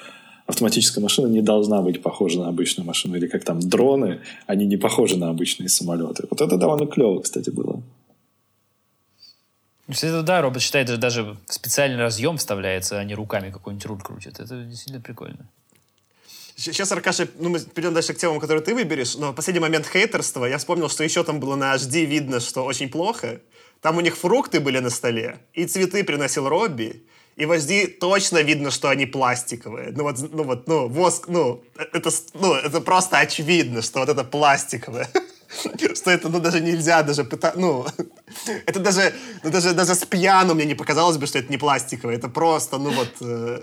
автоматическая машина не должна быть похожа на обычную машину. Или как там дроны, они не похожи на обычные самолеты. Вот это довольно клево, кстати, было. Кстати, да, робот считает, даже в специальный разъем вставляется, а не руками какой-нибудь руль крутит. Это действительно прикольно. Сейчас, Аркаша, ну, мы перейдем дальше к темам, которые ты выберешь, но последний момент хейтерства я вспомнил, что еще там было на HD видно, что очень плохо. Там у них фрукты были на столе, и цветы приносил Робби, и в HD точно видно, что они пластиковые. Ну вот, ну вот, ну, воск, ну, это, с- ну, это просто очевидно, что вот это пластиковое. Что это, ну, даже нельзя даже пытаться, ну, это даже, ну, даже, даже с пьяну мне не показалось бы, что это не пластиковое. Это просто, ну, вот, э,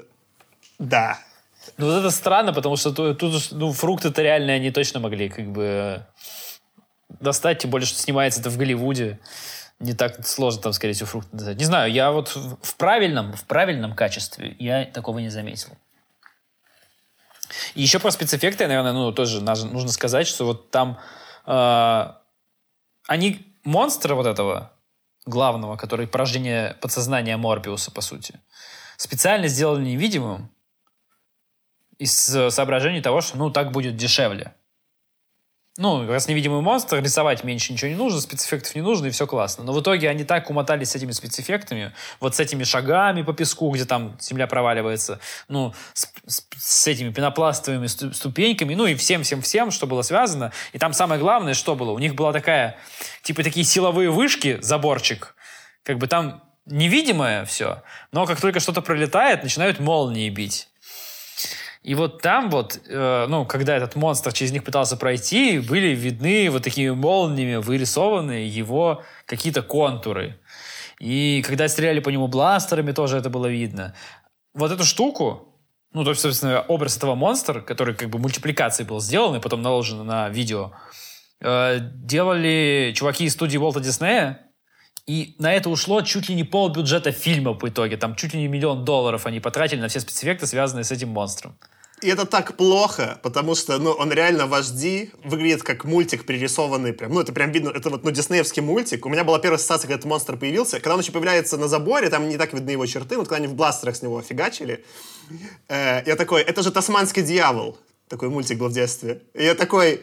да. Ну, вот это странно, потому что ту- тут, ну, фрукты-то реально они точно могли как бы достать, тем более, что снимается это в Голливуде. Не так сложно там, скорее всего, фрукты достать. Не знаю, я вот в правильном, в правильном качестве я такого не заметил. И еще про спецэффекты, наверное, ну, тоже нужно сказать, что вот там э, они монстра вот этого главного, который порождение подсознания Морбиуса, по сути, специально сделали невидимым, из э, соображений того, что, ну, так будет дешевле. ну, раз невидимый монстр, рисовать меньше ничего не нужно, спецэффектов не нужно, и все классно. Но в итоге они так умотались с этими спецэффектами, вот с этими шагами по песку, где там земля проваливается, ну, с, с, с этими пенопластовыми ступеньками, ну, и всем-всем-всем, что было связано. И там самое главное, что было, у них была такая, типа такие силовые вышки, заборчик, как бы там невидимое все, но как только что-то пролетает, начинают молнии бить. И вот там вот, э, ну, когда этот монстр через них пытался пройти, были видны вот такими молниями вырисованные его какие-то контуры. И когда стреляли по нему бластерами, тоже это было видно. Вот эту штуку, ну, то есть, собственно, образ этого монстра, который как бы мультипликацией был сделан и потом наложен на видео, э, делали чуваки из студии Волта Диснея, и на это ушло чуть ли не пол бюджета фильма по итоге. Там чуть ли не миллион долларов они потратили на все спецэффекты, связанные с этим монстром. И это так плохо, потому что, ну, он реально в HD, выглядит как мультик пририсованный прям. Ну, это прям видно, это вот, ну, диснеевский мультик. У меня была первая ассоциация, когда этот монстр появился. Когда он еще появляется на заборе, там не так видны его черты. Вот когда они в бластерах с него фигачили, э, я такой, это же «Тасманский дьявол». Такой мультик был в детстве. И я такой,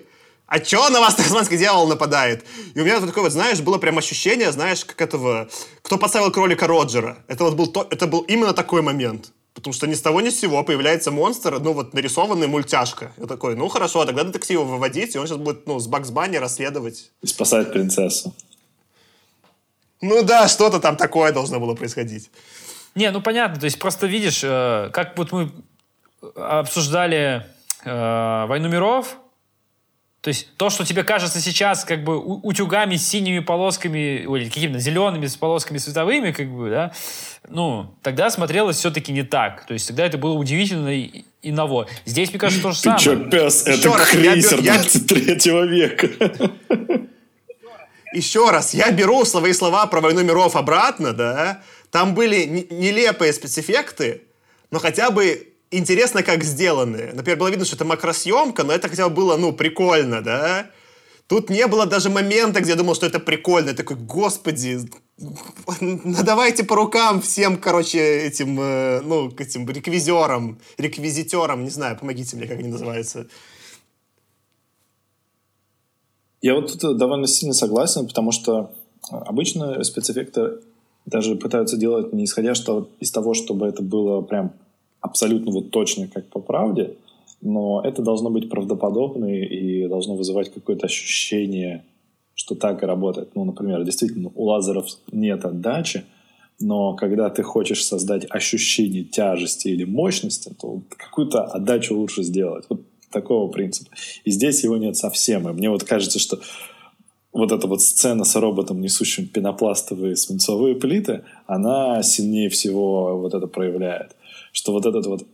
а чё на вас тасманский дьявол нападает? И у меня вот такое вот, знаешь, было прям ощущение, знаешь, как этого... Кто поставил кролика Роджера? Это вот был, то, это был именно такой момент. Потому что ни с того ни с сего появляется монстр, ну вот нарисованный мультяшка. Я такой, ну хорошо, а тогда детектива выводить, и он сейчас будет, ну, с Бакс Банни расследовать. И спасать принцессу. Ну да, что-то там такое должно было происходить. Не, ну понятно, то есть просто видишь, э, как вот мы обсуждали э, «Войну миров», то есть то, что тебе кажется сейчас как бы утюгами с синими полосками, или какими-то зелеными с полосками световыми, как бы, да, ну, тогда смотрелось все-таки не так. То есть тогда это было удивительно и, и ново. Здесь, мне кажется, то же самое. Ты что, пес, это Еще крейсер я... 23 века. Еще раз, я беру свои слова про «Войну миров» обратно, да, там были нелепые спецэффекты, но хотя бы интересно, как сделаны. Например, было видно, что это макросъемка, но это хотя бы было, ну, прикольно, да? Тут не было даже момента, где я думал, что это прикольно. Я такой, господи, надавайте по рукам всем, короче, этим, э, ну, этим реквизерам, реквизитерам, не знаю, помогите мне, как они называются. Я вот тут довольно сильно согласен, потому что обычно спецэффекты даже пытаются делать не исходя из того, чтобы это было прям абсолютно вот точно как по правде, но это должно быть правдоподобно и должно вызывать какое-то ощущение, что так и работает. Ну, например, действительно, у лазеров нет отдачи, но когда ты хочешь создать ощущение тяжести или мощности, то какую-то отдачу лучше сделать. Вот такого принципа. И здесь его нет совсем. И мне вот кажется, что вот эта вот сцена с роботом, несущим пенопластовые свинцовые плиты, она сильнее всего вот это проявляет что вот этот вот,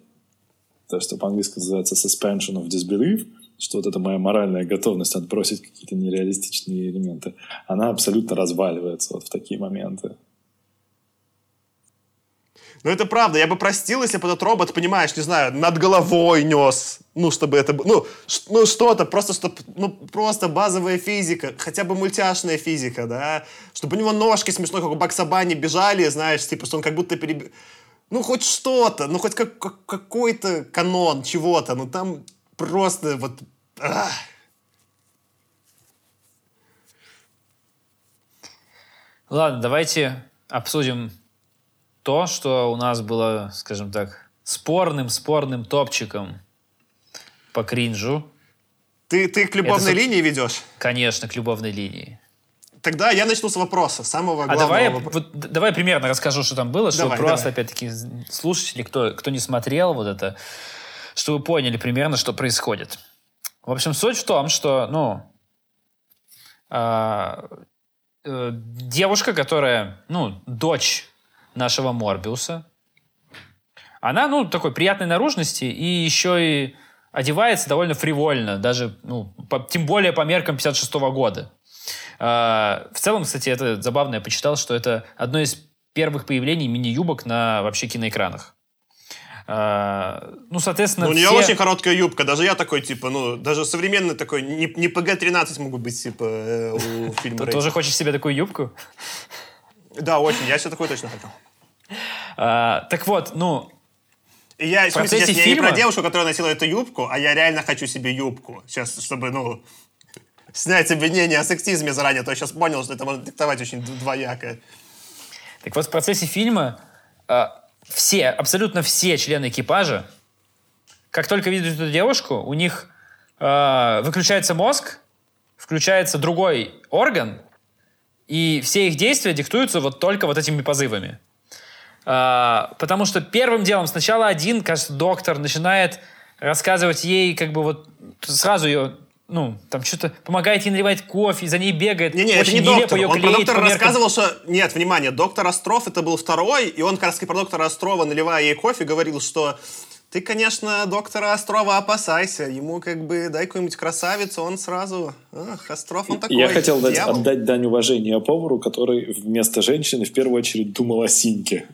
то, что по-английски называется suspension of disbelief, что вот эта моя моральная готовность отбросить какие-то нереалистичные элементы, она абсолютно разваливается вот в такие моменты. Ну, это правда. Я бы простил, если бы этот робот, понимаешь, не знаю, над головой нес. Ну, чтобы это. Ну, ну что-то, просто, чтобы... Ну, просто базовая физика. Хотя бы мультяшная физика, да? Чтобы у него ножки смешно, как у Баксабани бежали, знаешь, типа, что он как будто переб ну, хоть что-то, ну, хоть как, как, какой-то канон чего-то, ну, там просто вот... Ах. Ладно, давайте обсудим то, что у нас было, скажем так, спорным-спорным топчиком по кринжу. Ты, ты к любовной Это, линии ведешь? Конечно, к любовной линии. Тогда я начну с вопроса, самого а главного. А давай, вот, давай примерно расскажу, что там было, чтобы просто, опять-таки, слушатели, кто, кто не смотрел вот это, чтобы поняли примерно, что происходит. В общем, суть в том, что, ну, э, э, девушка, которая, ну, дочь нашего Морбиуса, она, ну, такой приятной наружности и еще и одевается довольно фривольно, даже, ну, по, тем более по меркам 56 -го года. А, в целом, кстати, это забавно, я почитал, что это одно из первых появлений мини-юбок на вообще киноэкранах. Uh, ну, соответственно, ну, У нее все... очень короткая юбка. Даже я такой, типа, ну, даже современный такой, не, не ПГ-13 могут быть, типа, э, у фильма Ты тоже хочешь себе такую юбку? Да, очень. Я себе такой точно хотел. А, так вот, ну... И я, в смысле, я не про девушку, которая носила эту юбку, а я реально хочу себе юбку. Сейчас, чтобы, ну... снять обвинение о сексизме заранее, то я сейчас понял, что это может диктовать очень двояко. Так вот, в процессе фильма э, все, абсолютно все члены экипажа, как только видят эту девушку, у них э, выключается мозг, включается другой орган, и все их действия диктуются вот только вот этими позывами. А, потому что первым делом сначала один, кажется, доктор начинает рассказывать ей, как бы вот сразу ее ну, там что-то помогает ей наливать кофе, за ней бегает. Не-не, это не доктор. Он про доктора рассказывал, что... Нет, внимание, доктор Остров это был второй, и он как раз про доктора Острова, наливая ей кофе, говорил, что ты, конечно, доктора Острова опасайся. Ему как бы дай какую-нибудь красавицу, он сразу... Ах, Остров, он такой Я хотел дать, отдать дань уважения повару, который вместо женщины в первую очередь думал о Синьке.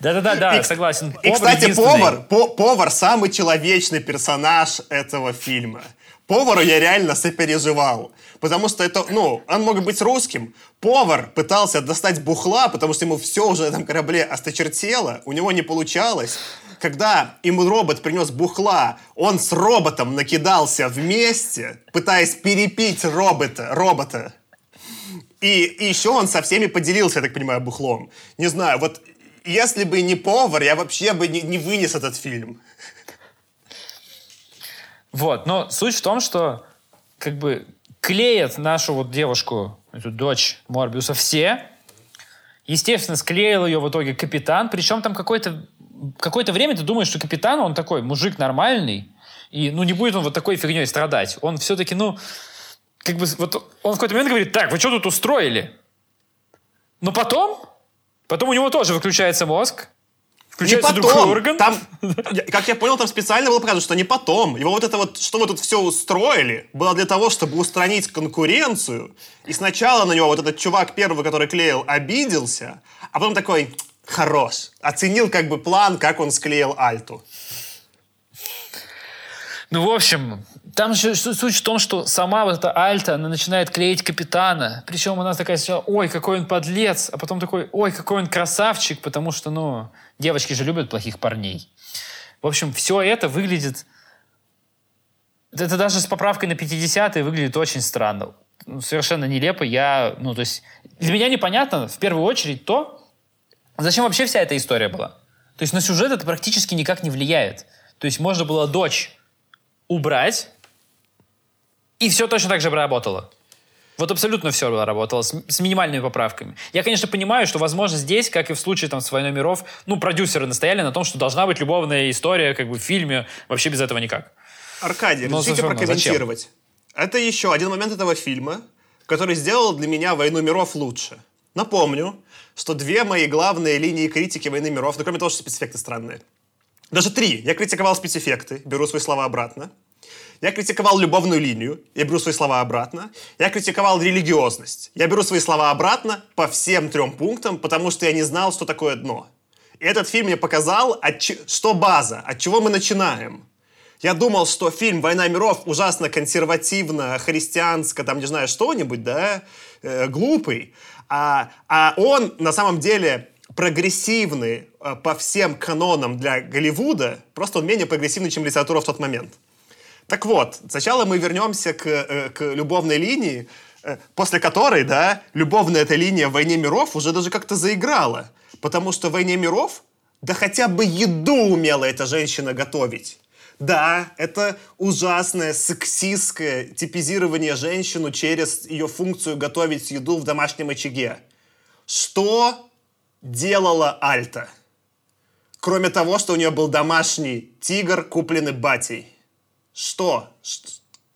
Да-да-да, да, согласен. И, кстати, повар, по, повар самый человечный персонаж этого фильма. Повару я реально сопереживал. Потому что это, ну, он мог быть русским. Повар пытался достать бухла, потому что ему все уже на этом корабле осточертело. У него не получалось. Когда ему робот принес бухла, он с роботом накидался вместе, пытаясь перепить робота. робота. И, и еще он со всеми поделился, я так понимаю, бухлом. Не знаю, вот если бы не повар, я вообще бы не, не вынес этот фильм. Вот, но суть в том, что как бы клеят нашу вот девушку, эту дочь Морбиуса все. Естественно, склеил ее в итоге капитан. Причем там какое-то какое-то время ты думаешь, что капитан, он такой мужик нормальный, и ну не будет он вот такой фигней страдать. Он все-таки, ну, как бы вот он в какой-то момент говорит, так, вы что тут устроили? Но потом, потом у него тоже выключается мозг, Включается не потом. орган. Там, как я понял, там специально было показано, что не потом. Его вот это вот, что мы тут все устроили, было для того, чтобы устранить конкуренцию. И сначала на него вот этот чувак первый, который клеил, обиделся, а потом такой, хорош. Оценил как бы план, как он склеил Альту. Ну, в общем, там же суть в том, что сама вот эта Альта, она начинает клеить капитана. Причем она такая сначала, ой, какой он подлец, а потом такой, ой, какой он красавчик, потому что, ну, девочки же любят плохих парней. В общем, все это выглядит... Это даже с поправкой на 50-е выглядит очень странно. Ну, совершенно нелепо. Я, ну, то есть, для меня непонятно, в первую очередь, то, зачем вообще вся эта история была. То есть на сюжет это практически никак не влияет. То есть можно было дочь убрать, и все точно так же работало. Вот абсолютно все работало с, с минимальными поправками. Я, конечно, понимаю, что, возможно, здесь, как и в случае там, с «Войной миров», ну, продюсеры настояли на том, что должна быть любовная история как бы в фильме, вообще без этого никак. Аркадий, Но разрешите прокомментировать. Зачем? Это еще один момент этого фильма, который сделал для меня «Войну миров» лучше. Напомню, что две мои главные линии критики «Войны миров», ну, кроме того, что спецэффекты странные, даже три. Я критиковал спецэффекты, беру свои слова обратно. Я критиковал любовную линию, я беру свои слова обратно. Я критиковал религиозность. Я беру свои слова обратно по всем трем пунктам, потому что я не знал, что такое дно. И этот фильм мне показал, что база, от чего мы начинаем. Я думал, что фильм «Война миров» ужасно консервативно, христианско, там, не знаю, что-нибудь, да, э, глупый. А, а он на самом деле прогрессивный э, по всем канонам для Голливуда, просто он менее прогрессивный, чем литература в тот момент. Так вот, сначала мы вернемся к, э, к любовной линии, э, после которой, да, любовная эта линия в «Войне миров» уже даже как-то заиграла. Потому что в «Войне миров» да хотя бы еду умела эта женщина готовить. Да, это ужасное сексистское типизирование женщину через ее функцию готовить еду в домашнем очаге. Что делала Альта? Кроме того, что у нее был домашний тигр, купленный батей. Что?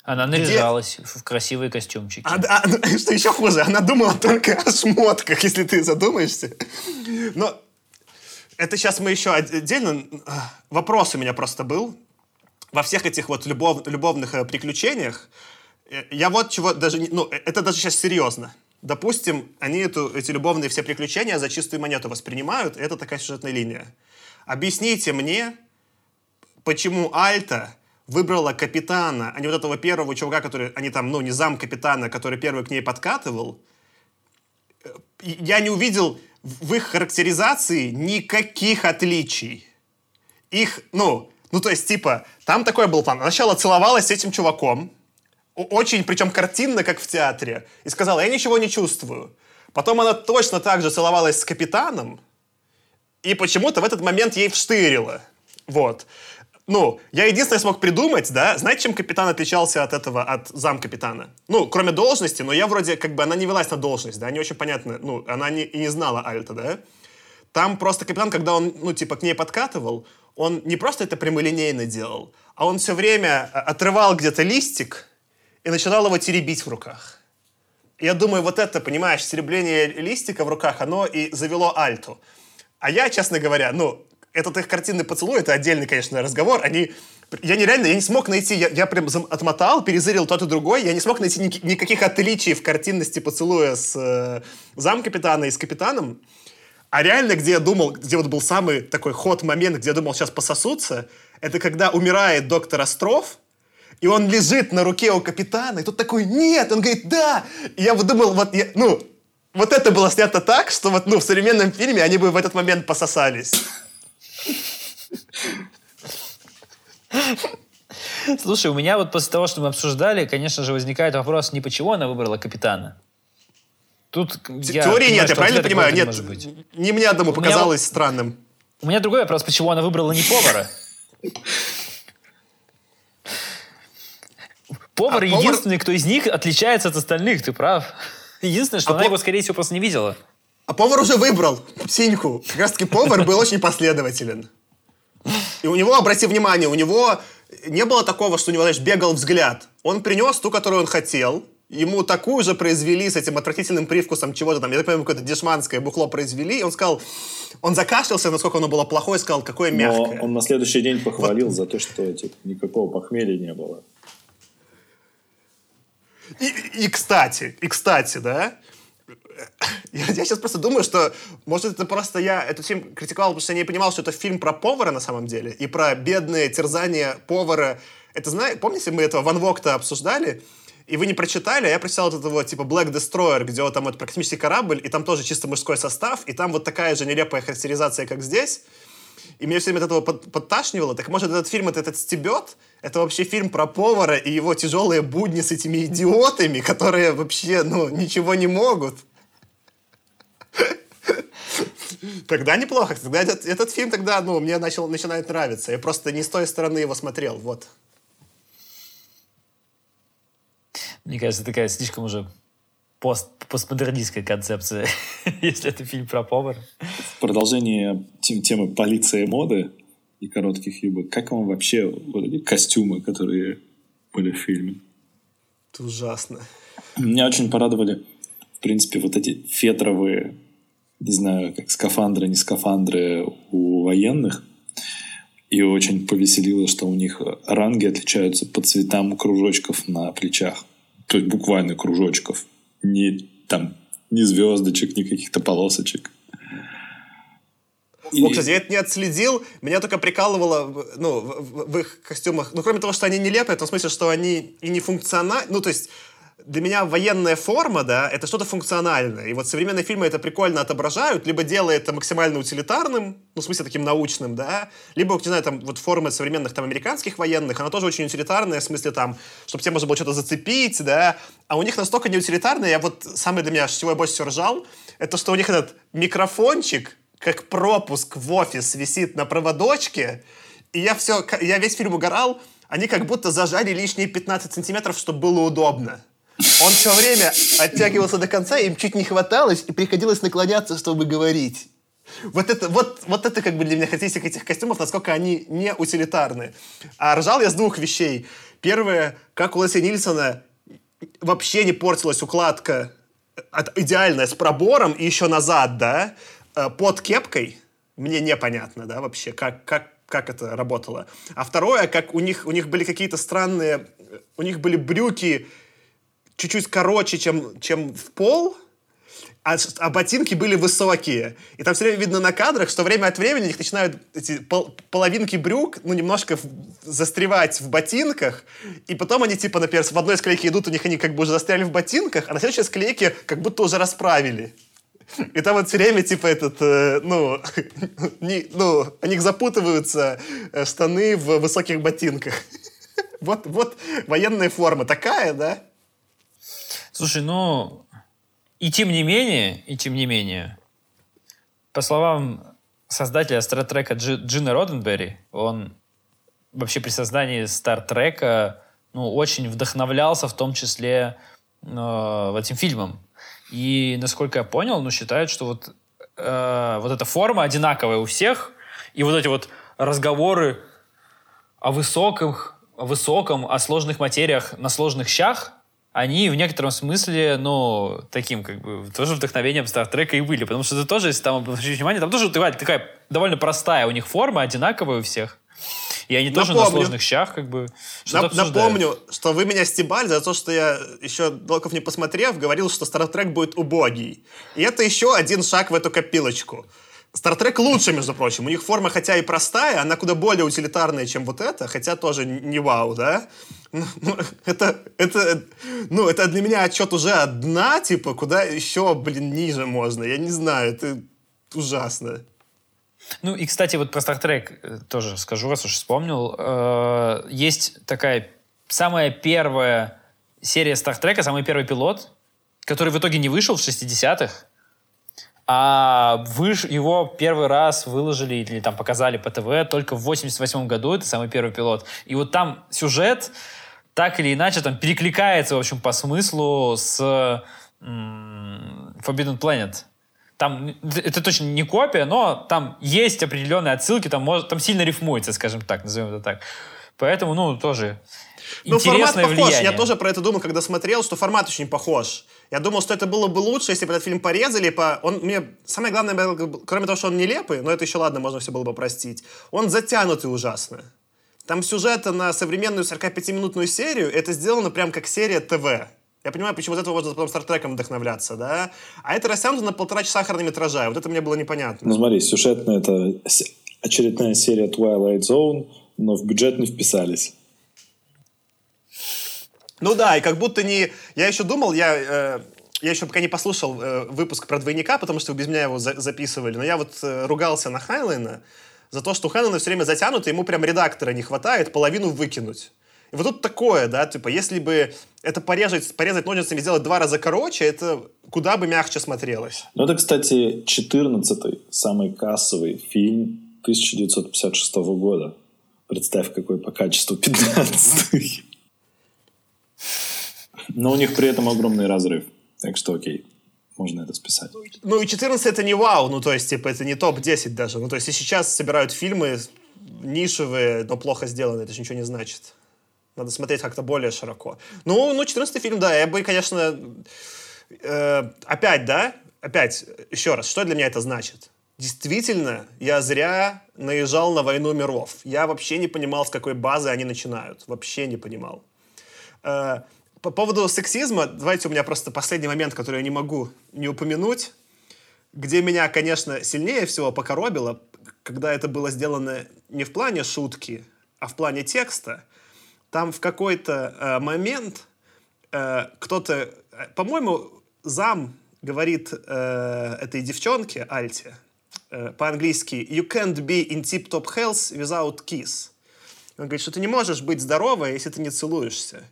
Она наряжалась Где? в красивые костюмчики. А, а, что еще хуже, она думала только о шмотках, если ты задумаешься. Но это сейчас мы еще отдельно... Вопрос у меня просто был. Во всех этих вот любов, любовных э, приключениях э, я вот чего даже... Ну, э, это даже сейчас серьезно. Допустим, они эту, эти любовные все приключения за чистую монету воспринимают, это такая сюжетная линия. Объясните мне, почему Альта выбрала капитана, а не вот этого первого чувака, который, они там, ну, не зам капитана, который первый к ней подкатывал, я не увидел в их характеризации никаких отличий. Их, ну, ну, то есть, типа, там такой был план. Сначала целовалась с этим чуваком, очень, причем картинно, как в театре, и сказала, я ничего не чувствую. Потом она точно так же целовалась с капитаном, и почему-то в этот момент ей вштырило. Вот. Ну, я единственное смог придумать, да, знаете, чем капитан отличался от этого, от замкапитана? Ну, кроме должности, но я вроде, как бы, она не велась на должность, да, не очень понятно, ну, она не, и не знала Альта, да. Там просто капитан, когда он, ну, типа, к ней подкатывал, он не просто это прямолинейно делал, а он все время а, отрывал где-то листик и начинал его теребить в руках. Я думаю, вот это, понимаешь, теребление листика в руках, оно и завело Альту. А я, честно говоря, ну, этот их картинный поцелуй, это отдельный, конечно, разговор. Они, я нереально, я не смог найти, я, я прям отмотал, перезырил тот и другой, я не смог найти ни, никаких отличий в картинности поцелуя с э, замкапитана и с капитаном. А реально, где я думал, где вот был самый такой ход момент, где я думал, сейчас пососутся, это когда умирает доктор Остров, и он лежит на руке у капитана, и тут такой, нет, он говорит, да. И я вот думал, вот, я, ну, вот это было снято так, что вот, ну, в современном фильме они бы в этот момент пососались. Слушай, у меня вот после того, что мы обсуждали, конечно же, возникает вопрос, не почему она выбрала капитана. Тут я Теории понимаю, нет, я правильно понимаю? Нет, быть. не мне одному показалось меня, странным. У меня другой вопрос, почему она выбрала не повара? Повар а единственный, повар... кто из них отличается от остальных, ты прав. Единственное, что а она его, скорее всего, просто не видела. А повар уже выбрал синьку. Как раз таки повар был очень последователен. И у него, обрати внимание, у него не было такого, что у него, знаешь, бегал взгляд. Он принес ту, которую он хотел. Ему такую же произвели с этим отвратительным привкусом чего-то там. Я так понимаю, какое-то дешманское бухло произвели. И он сказал, он закашлялся, насколько оно было плохое, сказал, какое мягкое. Но он на следующий день похвалил вот. за то, что типа, никакого похмелья не было. И, и, кстати, и кстати, да, я, я сейчас просто думаю, что, может, это просто я этот фильм критиковал, потому что я не понимал, что это фильм про повара на самом деле, и про бедные терзания повара. Это, знаете, помните, мы этого Ван Вокта обсуждали, и вы не прочитали, а я прочитал вот этого типа Black Destroyer, где вот там вот космический корабль, и там тоже чисто мужской состав, и там вот такая же нелепая характеризация, как здесь. И меня все время от этого под, подташнивало. Так может, этот фильм это этот стебет? Это вообще фильм про повара и его тяжелые будни с этими идиотами, которые вообще, ну, ничего не могут. Тогда неплохо. Тогда этот, этот фильм тогда, ну, мне начал, начинает нравиться. Я просто не с той стороны его смотрел, вот. Мне кажется, такая слишком уже пост, постмодернистская концепция, если это фильм про повара. В продолжение тем, темы полиции моды и коротких юбок, как вам вообще вот эти костюмы, которые были в фильме? Это ужасно. Меня очень порадовали, в принципе, вот эти фетровые, не знаю, как скафандры, не скафандры у военных. И очень повеселило, что у них ранги отличаются по цветам кружочков на плечах. То есть буквально кружочков ни там ни звездочек, ни каких-то полосочек. И... Ну, кстати, я это не отследил. Меня только прикалывало ну, в, в их костюмах. Ну, кроме того, что они нелепые, в том смысле, что они и не функциональны. Ну, то есть для меня военная форма, да, это что-то функциональное. И вот современные фильмы это прикольно отображают, либо делая это максимально утилитарным, ну, в смысле таким научным, да, либо, не знаю, там, вот формы современных там американских военных, она тоже очень утилитарная, в смысле там, чтобы тебе можно было что-то зацепить, да, а у них настолько не утилитарная, я вот самый для меня, чего я больше всего ржал, это что у них этот микрофончик, как пропуск в офис висит на проводочке, и я все, я весь фильм угорал, они как будто зажали лишние 15 сантиметров, чтобы было удобно. Он все время оттягивался до конца, им чуть не хваталось, и приходилось наклоняться, чтобы говорить. Вот это, вот, вот это как бы для меня характеристика этих костюмов, насколько они не утилитарны. А ржал я с двух вещей. Первое, как у Лесли Нильсона вообще не портилась укладка идеальная, с пробором и еще назад, да, э, под кепкой. Мне непонятно, да, вообще, как, как, как это работало. А второе, как у них, у них были какие-то странные... У них были брюки чуть-чуть короче, чем, чем в пол, а, а ботинки были высокие. И там все время видно на кадрах, что время от времени у них начинают эти пол, половинки брюк, ну, немножко в, застревать в ботинках, и потом они, типа, например, в одной склейке идут, у них они как бы уже застряли в ботинках, а на следующей склейке как будто уже расправили. И там вот все время, типа, этот, э, ну, не, ну, у них запутываются э, штаны в высоких ботинках. Вот, вот военная форма такая, да? Слушай, ну, и тем не менее, и тем не менее, по словам создателя Стартрека Джи, Джина Роденберри, он вообще при создании Стартрека ну, очень вдохновлялся, в том числе э, этим фильмом. И, насколько я понял, ну, считают, что вот, э, вот эта форма одинаковая у всех, и вот эти вот разговоры о высоких, о высоком, о сложных материях на сложных щах, они в некотором смысле, ну, таким, как бы, тоже вдохновением Стартрека и были. Потому что это тоже, если там обратить внимание, там тоже такая довольно простая у них форма, одинаковая у всех. И они тоже Напомню. на сложных щах как бы Нап- Напомню, что вы меня стебали за то, что я еще толков не посмотрев, говорил, что Стартрек будет убогий. И это еще один шаг в эту копилочку. Стартрек лучше, между прочим. У них форма, хотя и простая, она куда более утилитарная, чем вот эта, хотя тоже не вау, да? Ну, ну, это, это, ну, это для меня отчет уже одна, типа, куда еще, блин, ниже можно. Я не знаю, это ужасно. Ну и, кстати, вот про Стартрек э, тоже скажу, раз уж вспомнил. Э, есть такая самая первая серия Стартрека, самый первый пилот, который в итоге не вышел в 60-х, а выш... его первый раз выложили или там показали по ТВ только в 88 году, это самый первый пилот. И вот там сюжет так или иначе там перекликается, в общем, по смыслу с м- Forbidden Planet. Там это точно не копия, но там есть определенные отсылки, там, может, там сильно рифмуется, скажем так, назовем это так. Поэтому, ну, тоже ну, формат похож. Влияние. Я тоже про это думал, когда смотрел, что формат очень похож. Я думал, что это было бы лучше, если бы этот фильм порезали. По... Он мне... Самое главное, кроме того, что он нелепый, но это еще ладно, можно все было бы простить, он затянутый ужасно. Там сюжета на современную 45-минутную серию, это сделано прям как серия ТВ. Я понимаю, почему из этого можно потом Стартреком вдохновляться, да? А это растянуто на полтора часа хронометража. Вот это мне было непонятно. Ну смотри, сюжетно это очередная серия Twilight Zone, но в бюджет не вписались. Ну да, и как будто не... Я еще думал, я... Э, я еще пока не послушал э, выпуск про двойника, потому что вы без меня его за записывали, но я вот э, ругался на Хайнлайна за то, что у Хайнлайна все время затянуто, ему прям редактора не хватает половину выкинуть. И вот тут такое, да, типа, если бы это порезать, порезать ножницами, сделать два раза короче, это куда бы мягче смотрелось. Ну, это, кстати, 14-й самый кассовый фильм 1956 года. Представь, какой по качеству 15 но у них при этом огромный разрыв. Так что окей, можно это списать. Ну и 14 это не вау, ну то есть типа это не топ-10 даже. Ну то есть и сейчас собирают фильмы нишевые, но плохо сделанные, это же ничего не значит. Надо смотреть как-то более широко. Ну, ну 14 фильм, да, я бы, конечно... Э, опять, да? Опять, еще раз, что для меня это значит? Действительно, я зря наезжал на «Войну миров». Я вообще не понимал, с какой базы они начинают. Вообще не понимал. Э, по поводу сексизма, давайте у меня просто последний момент, который я не могу не упомянуть, где меня, конечно, сильнее всего покоробило, когда это было сделано не в плане шутки, а в плане текста. Там в какой-то э, момент э, кто-то, э, по-моему, зам говорит э, этой девчонке, Альте, э, по-английски «You can't be in tip-top health without kiss». Он говорит, что ты не можешь быть здоровой, если ты не целуешься.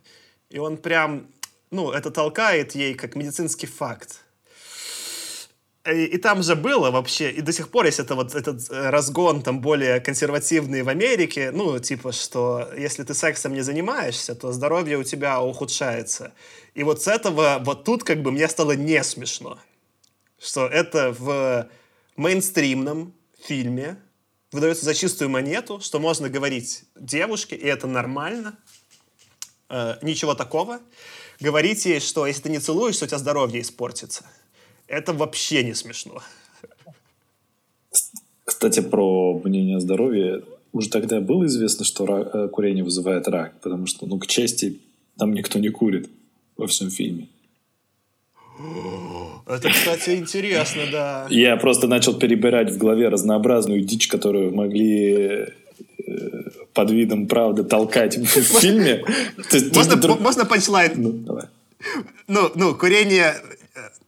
И он прям, ну, это толкает ей как медицинский факт. И, и там же было вообще, и до сих пор есть это вот этот э, разгон там более консервативный в Америке, ну, типа, что если ты сексом не занимаешься, то здоровье у тебя ухудшается. И вот с этого, вот тут как бы мне стало не смешно, что это в мейнстримном фильме выдается за чистую монету, что можно говорить девушке, и это нормально, э, ничего такого. Говорить ей, что если ты не целуешься, у тебя здоровье испортится. Это вообще не смешно. Кстати, про мнение о здоровье. Уже тогда было известно, что рак, э, курение вызывает рак, потому что, ну, к чести, там никто не курит во всем фильме. Это, кстати, интересно, да. Я просто начал перебирать в голове разнообразную дичь, которую могли под видом правды толкать в фильме. Можно, панчлайн? Ну, давай. Ну, ну, курение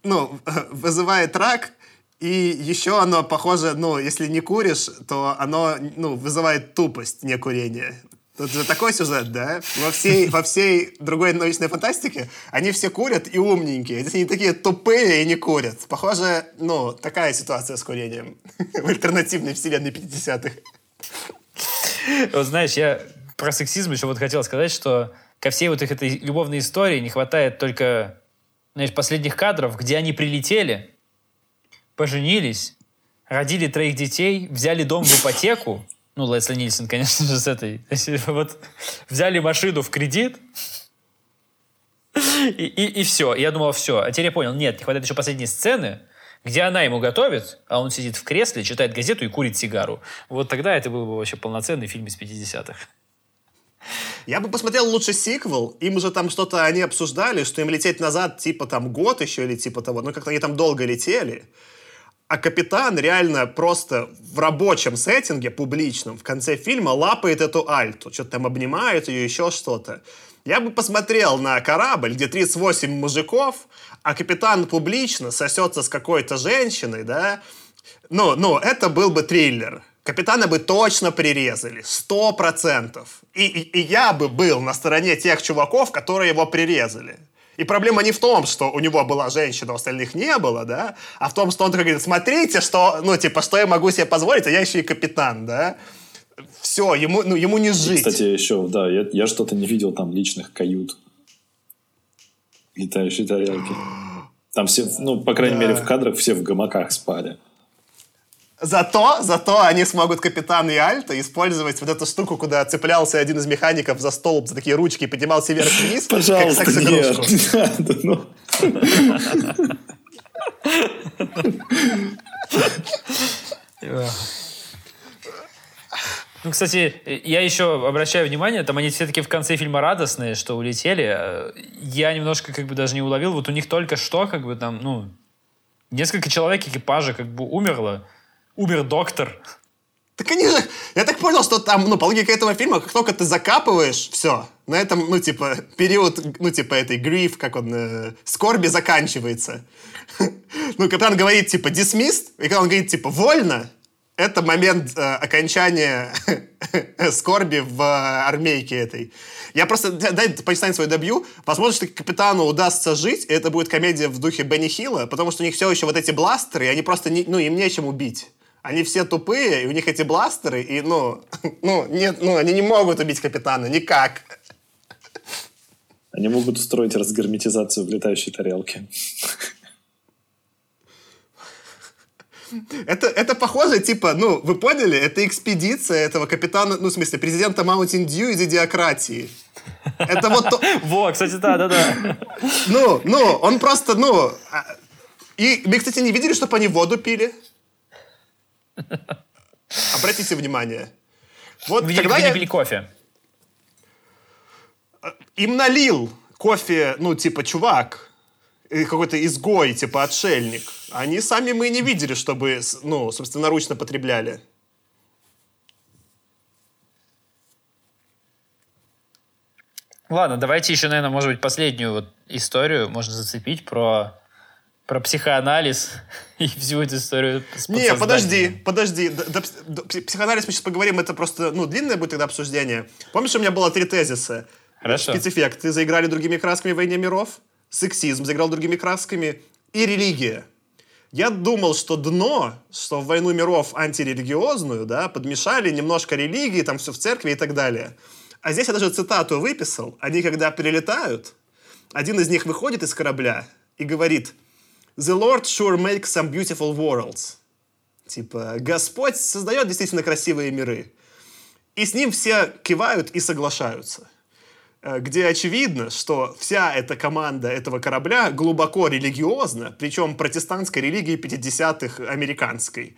ну, вызывает рак, и еще оно похоже, ну, если не куришь, то оно ну, вызывает тупость, не курение. Тут же такой сюжет, да? Во всей, во всей другой научной фантастике они все курят и умненькие. Здесь они такие тупые и не курят. Похоже, ну, такая ситуация с курением в альтернативной вселенной 50-х. Вот знаешь, я про сексизм еще вот хотел сказать, что ко всей вот их этой любовной истории не хватает только, знаешь, последних кадров, где они прилетели, поженились, родили троих детей, взяли дом в ипотеку, ну, Лесли Нильсон, конечно же, с этой. Вот взяли машину в кредит, и, и, и все. Я думал, все. А теперь я понял, нет, не хватает еще последней сцены, где она ему готовит, а он сидит в кресле, читает газету и курит сигару. Вот тогда это был бы вообще полноценный фильм из 50-х. Я бы посмотрел лучше сиквел. Им же там что-то они обсуждали, что им лететь назад типа там год еще или типа того. Ну, как-то они там долго летели. А капитан реально просто в рабочем сеттинге, публичном, в конце фильма лапает эту альту. Что-то там обнимает ее, еще что-то. Я бы посмотрел на корабль, где 38 мужиков, а капитан публично сосется с какой-то женщиной, да. Ну, ну, это был бы триллер. Капитана бы точно прирезали, сто процентов. И, и, и я бы был на стороне тех чуваков, которые его прирезали. И проблема не в том, что у него была женщина, у остальных не было, да, а в том, что он такой говорит, смотрите, что, ну, типа, что я могу себе позволить, а я еще и капитан, да. Все, ему, ну, ему не жить. Кстати, еще, да, я, я что-то не видел там личных кают. Летающие тарелки. Там все, ну, по крайней да. мере, в кадрах все в гамаках спали. Зато, зато они смогут капитан и Альта использовать вот эту штуку, куда цеплялся один из механиков за столб, за такие ручки, поднимался вверх-вниз, Пожалуйста, как нет. Ну. Ну, кстати, я еще обращаю внимание, там они все-таки в конце фильма радостные, что улетели. Я немножко как бы даже не уловил. Вот у них только что как бы там, ну, несколько человек экипажа как бы умерло. Умер доктор. Так они же... Я так понял, что там, ну, по логике этого фильма, как только ты закапываешь, все, на этом, ну, типа, период, ну, типа, этой гриф, как он, э, скорби заканчивается. ну, он говорит, типа, dismissed, и когда он говорит, типа, вольно, это момент э, окончания скорби в э, армейке этой. Я просто, дай почитание свой добью, возможно, что капитану удастся жить, и это будет комедия в духе Бенни Хилла, потому что у них все еще вот эти бластеры, и они просто, не, ну, им нечем убить. Они все тупые, и у них эти бластеры, и, ну, ну, нет, ну, они не могут убить капитана, никак. Они могут устроить разгерметизацию в летающей тарелке. Это, это похоже, типа, ну, вы поняли, это экспедиция этого капитана, ну, в смысле, президента Mountain Dew из идиократии. Это вот то... Во, кстати, да, да, да. Ну, ну, он просто, ну... А, и мы, кстати, не видели, чтобы они воду пили. Обратите внимание. Вот видели, когда я... пили кофе. Им налил кофе, ну, типа, чувак, какой-то изгой, типа, отшельник. Они сами мы не видели, чтобы, ну, собственноручно потребляли. Ладно, давайте еще, наверное, может быть, последнюю вот историю можно зацепить про про психоанализ и всю эту историю с Не, подожди, подожди. До, до, до, психоанализ мы сейчас поговорим, это просто, ну, длинное будет тогда обсуждение. Помнишь, у меня было три тезиса? Хорошо. Спецэффекты заиграли другими красками в «Войне миров», сексизм заиграл другими красками и религия. Я думал, что дно, что в «Войну миров» антирелигиозную, да, подмешали немножко религии, там все в церкви и так далее. А здесь я даже цитату выписал. Они, когда прилетают, один из них выходит из корабля и говорит «The Lord sure makes some beautiful worlds». Типа, Господь создает действительно красивые миры. И с ним все кивают и соглашаются. Э, где очевидно, что вся эта команда этого корабля глубоко религиозна, причем протестантской религии 50-х американской.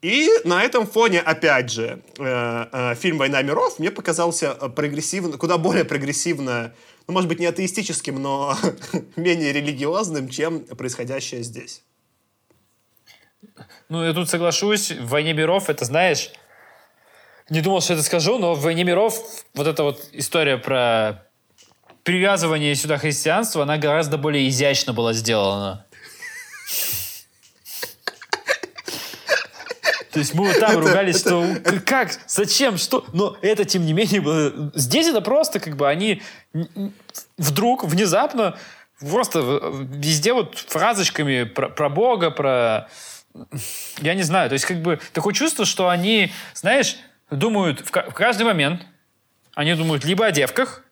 И на этом фоне, опять же, э, э, фильм «Война миров» мне показался прогрессивно, куда более прогрессивно, ну, может быть, не атеистическим, но менее религиозным, чем происходящее здесь. Ну, я тут соглашусь. В «Войне миров» это, знаешь, не думал, что это скажу, но в «Войне миров» вот эта вот история про привязывание сюда христианства, она гораздо более изящно была сделана. То есть мы вот там ругались, что как, зачем, что? Но это, тем не менее, было... Здесь это просто как бы они вдруг, внезапно, просто везде вот фразочками про, про Бога, про... Я не знаю, то есть как бы такое чувство, что они, знаешь, думают в, в каждый момент, они думают либо о девках,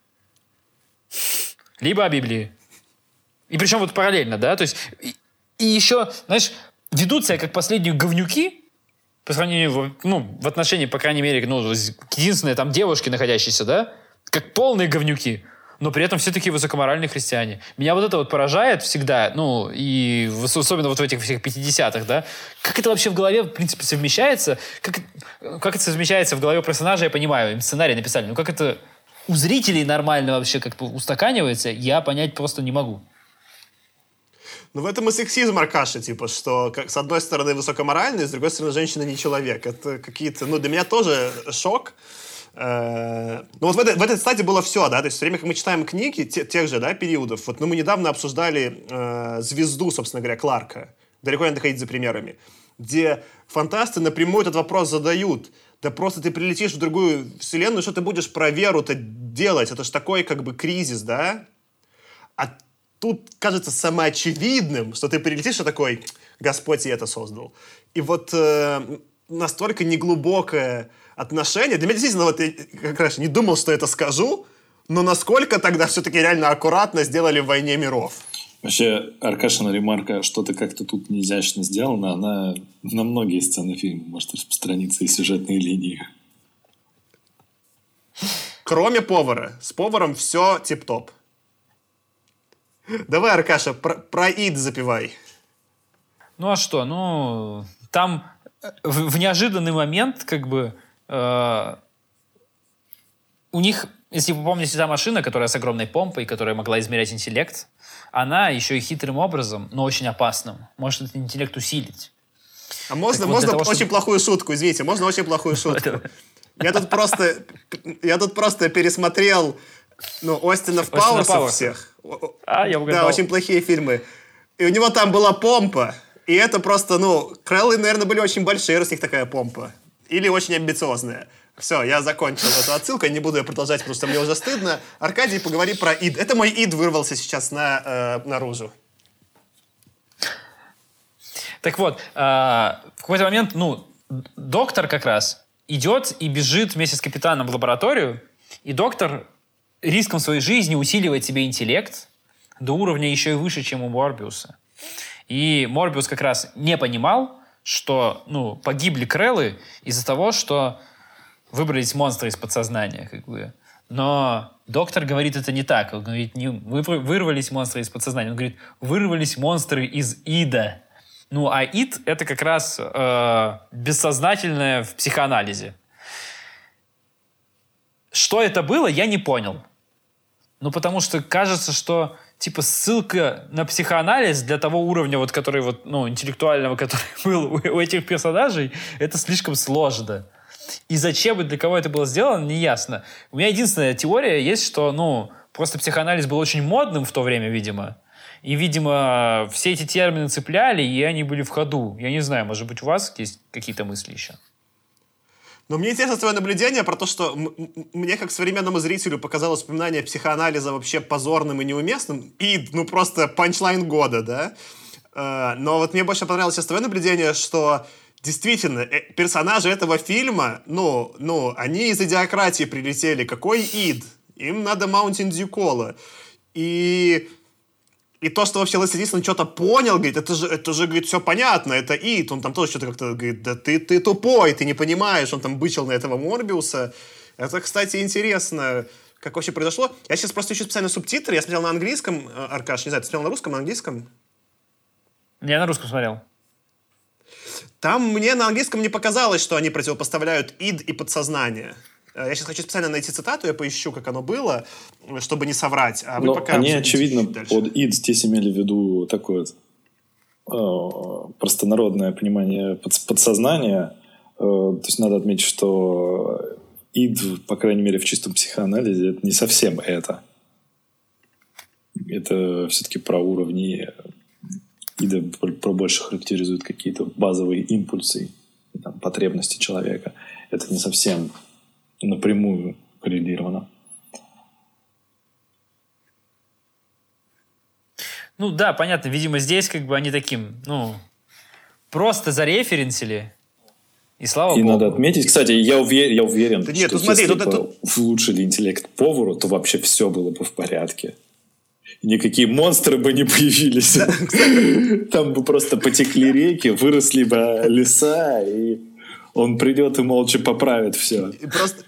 либо о Библии. И причем вот параллельно, да, то есть и, и еще, знаешь, ведут себя как последние говнюки, по сравнению, ну, в отношении, по крайней мере, ну, единственной там девушке, находящейся, да, как полные говнюки, но при этом все такие высокоморальные христиане. Меня вот это вот поражает всегда, ну, и особенно вот в этих всех 50-х, да, как это вообще в голове, в принципе, совмещается, как, как это совмещается в голове персонажа, я понимаю, им сценарий написали, но как это у зрителей нормально вообще как-то устаканивается, я понять просто не могу. Ну, в этом и сексизм, Аркаша, типа, что как, с одной стороны высокоморальный, с другой стороны женщина не человек. Это какие-то, ну, для меня тоже шок. Ну, вот в этой, в этой стадии было все, да, то есть все время, как мы читаем книги те, тех же, да, периодов, вот, ну, мы недавно обсуждали э, «Звезду», собственно говоря, Кларка, далеко не доходить за примерами, где фантасты напрямую этот вопрос задают, да просто ты прилетишь в другую вселенную, что ты будешь про веру-то делать, это же такой, как бы, кризис, да, а тут кажется самоочевидным, что ты прилетишь и такой, Господь и это создал. И вот э, настолько неглубокое отношение, для меня действительно, вот я как раз не думал, что это скажу, но насколько тогда все-таки реально аккуратно сделали в «Войне миров». Вообще, Аркашина ремарка, что-то как-то тут неизящно сделано, она на многие сцены фильма может распространиться и сюжетные линии. Кроме повара. С поваром все тип-топ. Давай, Аркаша, про, про ид запивай. Ну а что? Ну, там э, в, в неожиданный момент, как бы, у них, если вы помните, та машина, которая с огромной помпой, которая могла измерять интеллект, она еще и хитрым образом, но очень опасным, может этот интеллект усилить. А можно, вот можно того, очень чтобы... плохую шутку, извините, можно очень плохую шутку. Я тут просто, я тут просто пересмотрел ну, Остина в Пауэрсов всех. А, я угадал. Да, очень плохие фильмы. И у него там была помпа. И это просто, ну, Крэллы, наверное, были очень большие, раз у них такая помпа. Или очень амбициозная. Все, я закончил эту отсылку, не буду ее продолжать, потому что мне уже стыдно. Аркадий, поговори про ид. Это мой ид вырвался сейчас на, э, наружу. Так вот, э, в какой-то момент, ну, доктор как раз идет и бежит вместе с капитаном в лабораторию, и доктор риском своей жизни усиливает себе интеллект до уровня еще и выше, чем у Морбиуса. И Морбиус как раз не понимал, что ну, погибли Креллы из-за того, что выбрались монстры из подсознания. Как бы. Но доктор говорит это не так. Он говорит, не вырвались монстры из подсознания. Он говорит, вырвались монстры из Ида. Ну, а ид — это как раз э, бессознательное в психоанализе. Что это было, я не понял. Ну, потому что кажется, что типа ссылка на психоанализ для того уровня, вот, который вот, ну, интеллектуального, который был у, у этих персонажей, это слишком сложно. И зачем и для кого это было сделано, не ясно. У меня единственная теория есть, что, ну, просто психоанализ был очень модным в то время, видимо. И, видимо, все эти термины цепляли, и они были в ходу. Я не знаю, может быть, у вас есть какие-то мысли еще? Но мне интересно твое наблюдение про то, что мне, как современному зрителю, показалось упоминание психоанализа вообще позорным и неуместным. И, ну, просто панчлайн года, да? Э, но вот мне больше понравилось сейчас твое наблюдение, что действительно, э, персонажи этого фильма, ну, ну, они из идиократии прилетели. Какой ид? Им надо Маунтин Дьюкола. И и то, что вообще Лесли Нильсон что-то понял, говорит, это же, это же, говорит, все понятно, это Ит. Он там тоже что-то как-то говорит, да ты, ты тупой, ты не понимаешь. Он там бычил на этого Морбиуса. Это, кстати, интересно, как вообще произошло. Я сейчас просто ищу специально субтитры. Я смотрел на английском, э, Аркаш, не знаю, ты смотрел на русском, на английском? Я на русском смотрел. Там мне на английском не показалось, что они противопоставляют ид и подсознание. Э, я сейчас хочу специально найти цитату, я поищу, как оно было, чтобы не соврать. А вы пока они, очевидно, дальше. под id здесь имели в виду такое э, простонародное понимание под, подсознания. Э, то есть надо отметить, что id, по крайней мере, в чистом психоанализе, это не совсем это. Это все-таки про уровни ида, про больше характеризует какие-то базовые импульсы там, потребности человека. Это не совсем напрямую коррелировано. Ну да, понятно. Видимо, здесь как бы они таким, ну, просто зареференсили. И слава и богу. надо отметить, кстати, я, увер, я уверен, Да нет, что ну смотри, если тут- бы тут- улучшили интеллект повару, то вообще все было бы в порядке. Никакие монстры бы не появились. Там бы просто потекли реки, выросли бы леса, и он придет и молча поправит все. И просто...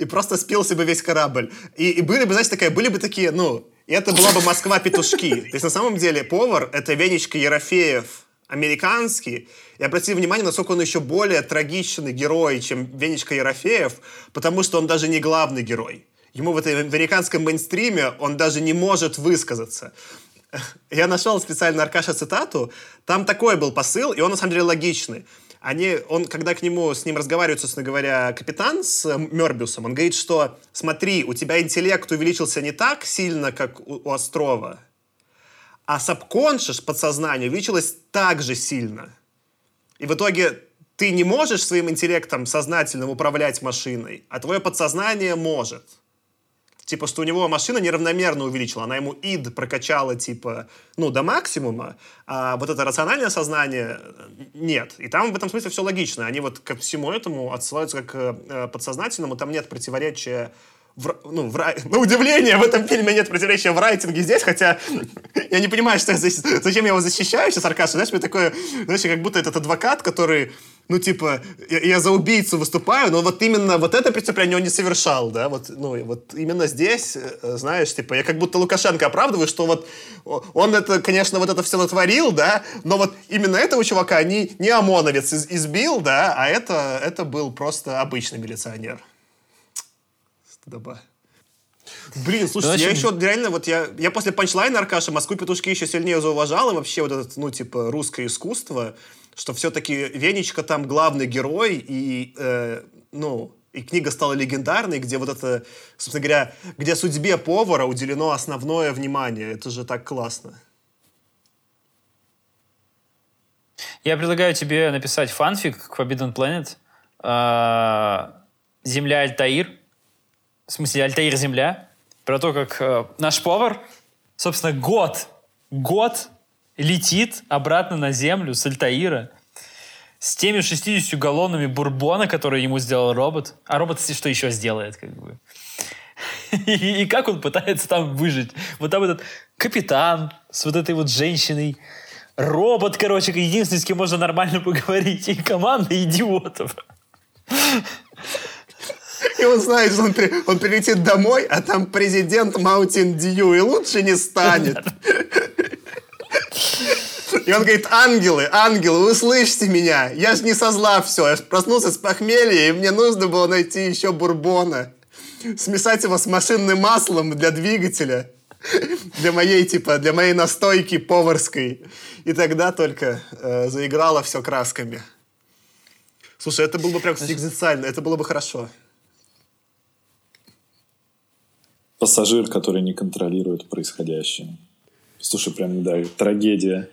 И просто спился бы весь корабль. И, и были бы, знаете, такая, были бы такие, ну, это была бы Москва-петушки. То есть, на самом деле, повар — это Венечка Ерофеев, американский. И обратите внимание, насколько он еще более трагичный герой, чем Венечка Ерофеев, потому что он даже не главный герой. Ему в этой американском мейнстриме он даже не может высказаться. Я нашел специально Аркаша цитату. Там такой был посыл, и он на самом деле логичный. Они, он, когда к нему, с ним разговаривает, собственно говоря, капитан с э, Мёрбиусом, он говорит, что смотри, у тебя интеллект увеличился не так сильно, как у, у Острова, а subconscious, подсознание, увеличилось так же сильно. И в итоге ты не можешь своим интеллектом сознательным управлять машиной, а твое подсознание может. Типа, что у него машина неравномерно увеличила. Она ему ид прокачала, типа, ну, до максимума, а вот это рациональное сознание э, нет. И там в этом смысле все логично. Они вот ко всему этому отсылаются как к э, подсознательному. Там нет противоречия в, ну, в, на удивление, в этом фильме нет противоречия в райтинге здесь, хотя я не понимаю, что защ- зачем я его защищаю сейчас, Аркаша. Знаешь, мне такое, знаешь, как будто этот адвокат, который, ну, типа, я, я за убийцу выступаю, но вот именно вот это преступление он не совершал, да, вот, ну, вот именно здесь, э, знаешь, типа, я как будто Лукашенко оправдываю, что вот он это, конечно, вот это все натворил, да, но вот именно этого чувака не, не ОМОНовец из- избил, да, а это, это был просто обычный милиционер. Стыдоба. Блин, слушайте, Ну, я еще реально, вот я, я после панчлайна Аркаша Москву петушки еще сильнее зауважал, и вообще вот этот, ну, типа, русское искусство, что все-таки Венечка там главный герой, и, э, ну, и книга стала легендарной, где вот это, собственно говоря, где судьбе повара уделено основное внимание. Это же так классно. Я предлагаю тебе написать фанфик к Forbidden Planet. А, Земля Альтаир. В смысле, Альтаир Земля. Про то, как э, наш повар, собственно, год, год летит обратно на Землю с Альтаира с теми 60 галлонами бурбона, которые ему сделал робот. А робот что еще сделает, как бы. И, и как он пытается там выжить. Вот там этот капитан с вот этой вот женщиной, робот, короче, единственный, с кем можно нормально поговорить, и команда идиотов. И он знает, что он, при- он прилетит домой, а там президент Маунтин Дью, и лучше не станет. И он говорит, ангелы, ангелы, вы слышите меня? Я же не со зла все. Я ж проснулся с похмелья, и мне нужно было найти еще бурбона. Смешать его с машинным маслом для двигателя. Для моей, типа, для моей настойки поварской. И тогда только э, заиграло все красками. Слушай, это было бы прям экзистенциально, это было бы хорошо. Пассажир, который не контролирует происходящее. Слушай, прям, да, трагедия.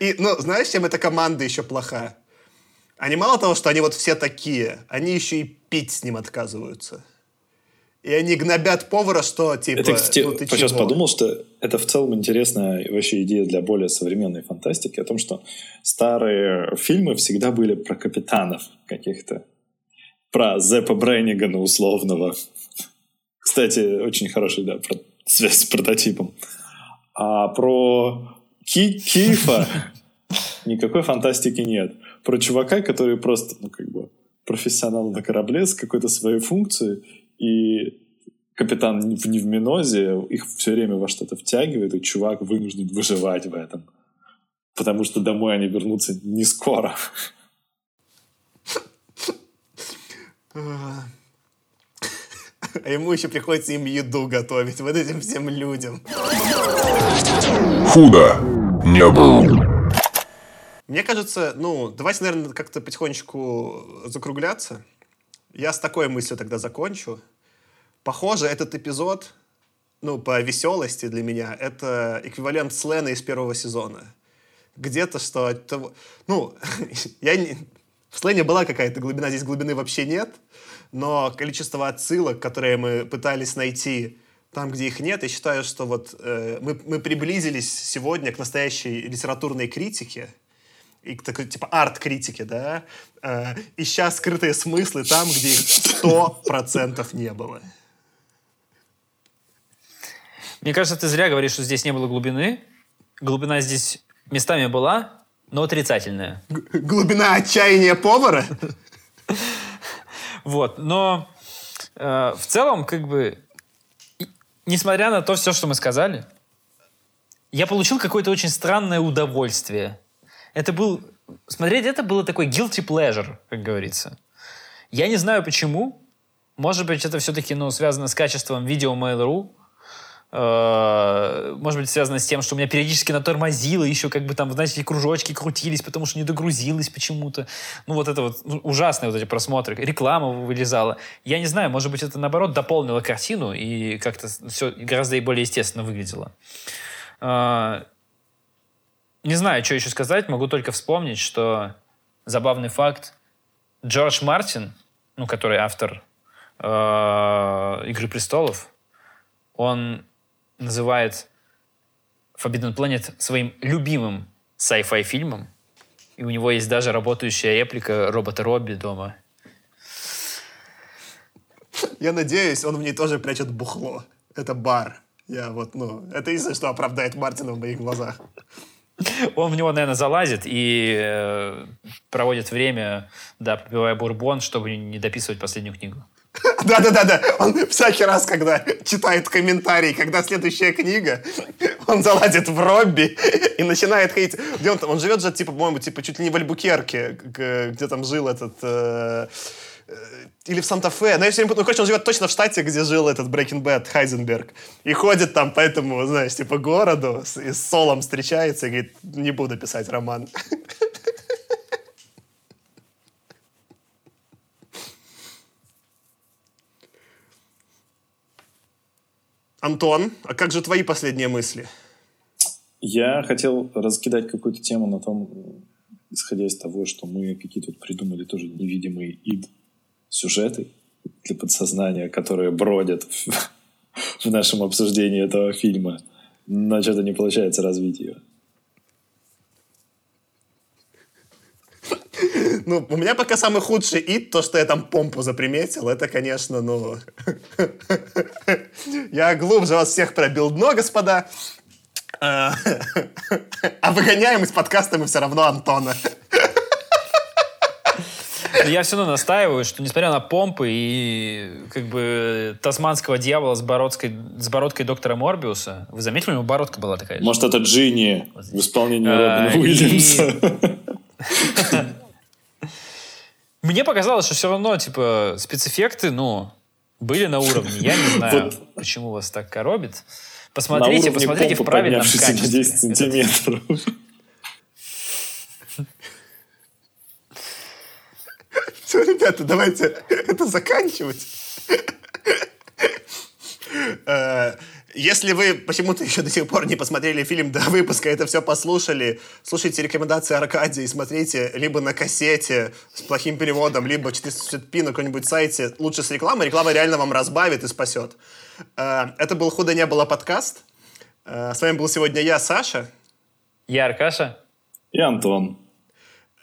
И, ну, знаешь, чем эта команда еще плоха? Они мало того, что они вот все такие, они еще и пить с ним отказываются. И они гнобят повара, что типа... Это, кстати, ну, ты сейчас чего? подумал, что это в целом интересная вообще идея для более современной фантастики, о том, что старые фильмы всегда были про капитанов каких-то. Про Зеппа Бреннигана условного. Кстати, очень хороший, да, про связь с прототипом. А про Ки Кифа никакой фантастики нет. Про чувака, который просто, ну, как бы, профессионал на корабле с какой-то своей функцией, и капитан в невминозе их все время во что-то втягивает, и чувак вынужден выживать в этом. Потому что домой они вернутся не скоро. А ему еще приходится им еду готовить, вот этим всем людям. Худо не было. Мне кажется, ну, давайте, наверное, как-то потихонечку закругляться. Я с такой мыслью тогда закончу. Похоже, этот эпизод ну, по веселости для меня, это эквивалент Слена из первого сезона. Где-то что... Ну, я не... В Слене была какая-то глубина, здесь глубины вообще нет, но количество отсылок, которые мы пытались найти там, где их нет, я считаю, что вот э, мы, мы приблизились сегодня к настоящей литературной критике, и к такой, типа, арт-критике, да, э, ища скрытые смыслы там, где их сто процентов не было. Мне кажется, ты зря говоришь, что здесь не было глубины. Глубина здесь местами была, но отрицательная. Г- Глубина отчаяния повара? Вот, но э, в целом, как бы, и- несмотря на то все, что мы сказали, я получил какое-то очень странное удовольствие. Это был... Смотреть это было такой guilty pleasure, как говорится. Я не знаю почему. Может быть, это все-таки ну, связано с качеством видео Mail.ru. Э, Может быть, связано с тем, что у меня периодически натормозило, еще как бы там, знаете, кружочки крутились, потому что не догрузилось почему-то. Ну, вот это вот ну, ужасные вот эти просмотры. Реклама вылезала. Я не знаю, может быть, это, наоборот, дополнило картину и как-то все гораздо и более естественно выглядело. Э, Не знаю, что еще сказать. Могу только вспомнить, что забавный факт. Джордж Мартин, ну, который автор э, «Игры престолов», он называет Forbidden Planet своим любимым sci-fi фильмом. И у него есть даже работающая реплика робота Робби дома. Я надеюсь, он в ней тоже прячет бухло. Это бар. Я вот, ну, это единственное, что оправдает Мартина в моих глазах. Он в него, наверное, залазит и э, проводит время, да, попивая бурбон, чтобы не дописывать последнюю книгу. Да-да-да-да, он всякий раз, когда читает комментарий, когда следующая книга, он залазит в Робби и начинает ходить. Где он там? Он живет же, типа, по-моему, типа, чуть ли не в Альбукерке, где там жил этот... э, э, или в Санта-Фе. Но я все время... Ну, короче, он живет точно в штате, где жил этот Breaking Bad, Хайзенберг. И ходит там по этому, знаешь, типа, городу, и с Солом встречается и говорит, не буду писать роман. Антон, а как же твои последние мысли? Я хотел раскидать какую-то тему на том, исходя из того, что мы какие-то придумали тоже невидимые ид сюжеты для подсознания, которые бродят в, в нашем обсуждении этого фильма. Но что-то не получается развить ее. Ну, у меня пока самый худший ид, то, что я там помпу заприметил, это, конечно, ну... Я глубже вас всех пробил дно, господа. А а выгоняем из подкаста мы все равно Антона. Но я все равно настаиваю, что несмотря на помпы и как бы тасманского дьявола с бородкой, с бородкой доктора Морбиуса, вы заметили, у него бородка была такая? же? Может, это Джинни в исполнении А, Робина и- Уильямса. Мне показалось, что все равно, типа, спецэффекты, ну, были на уровне. Я не знаю, Вот. почему вас так коробит. Посмотрите, посмотрите в правильном качестве. 10 сантиметров. Все, ребята, давайте это заканчивать. Если вы почему-то еще до сих пор не посмотрели фильм до выпуска, это все послушали, слушайте рекомендации Аркадия и смотрите либо на кассете с плохим переводом, либо 460p на каком-нибудь сайте, лучше с рекламой. Реклама реально вам разбавит и спасет. Э, Это был «Худо не было» подкаст. Э, С вами был сегодня я, Саша. Я Аркаша. И Антон.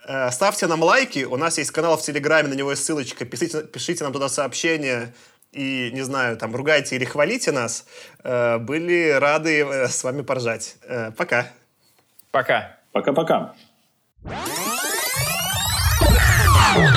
Э, Ставьте нам лайки. У нас есть канал в Телеграме, на него есть ссылочка. Пишите, пишите нам туда сообщения и, не знаю, там, ругайте или хвалите нас. Э, Были рады э, с вами поржать. Э, Пока. Пока. Пока-пока. Не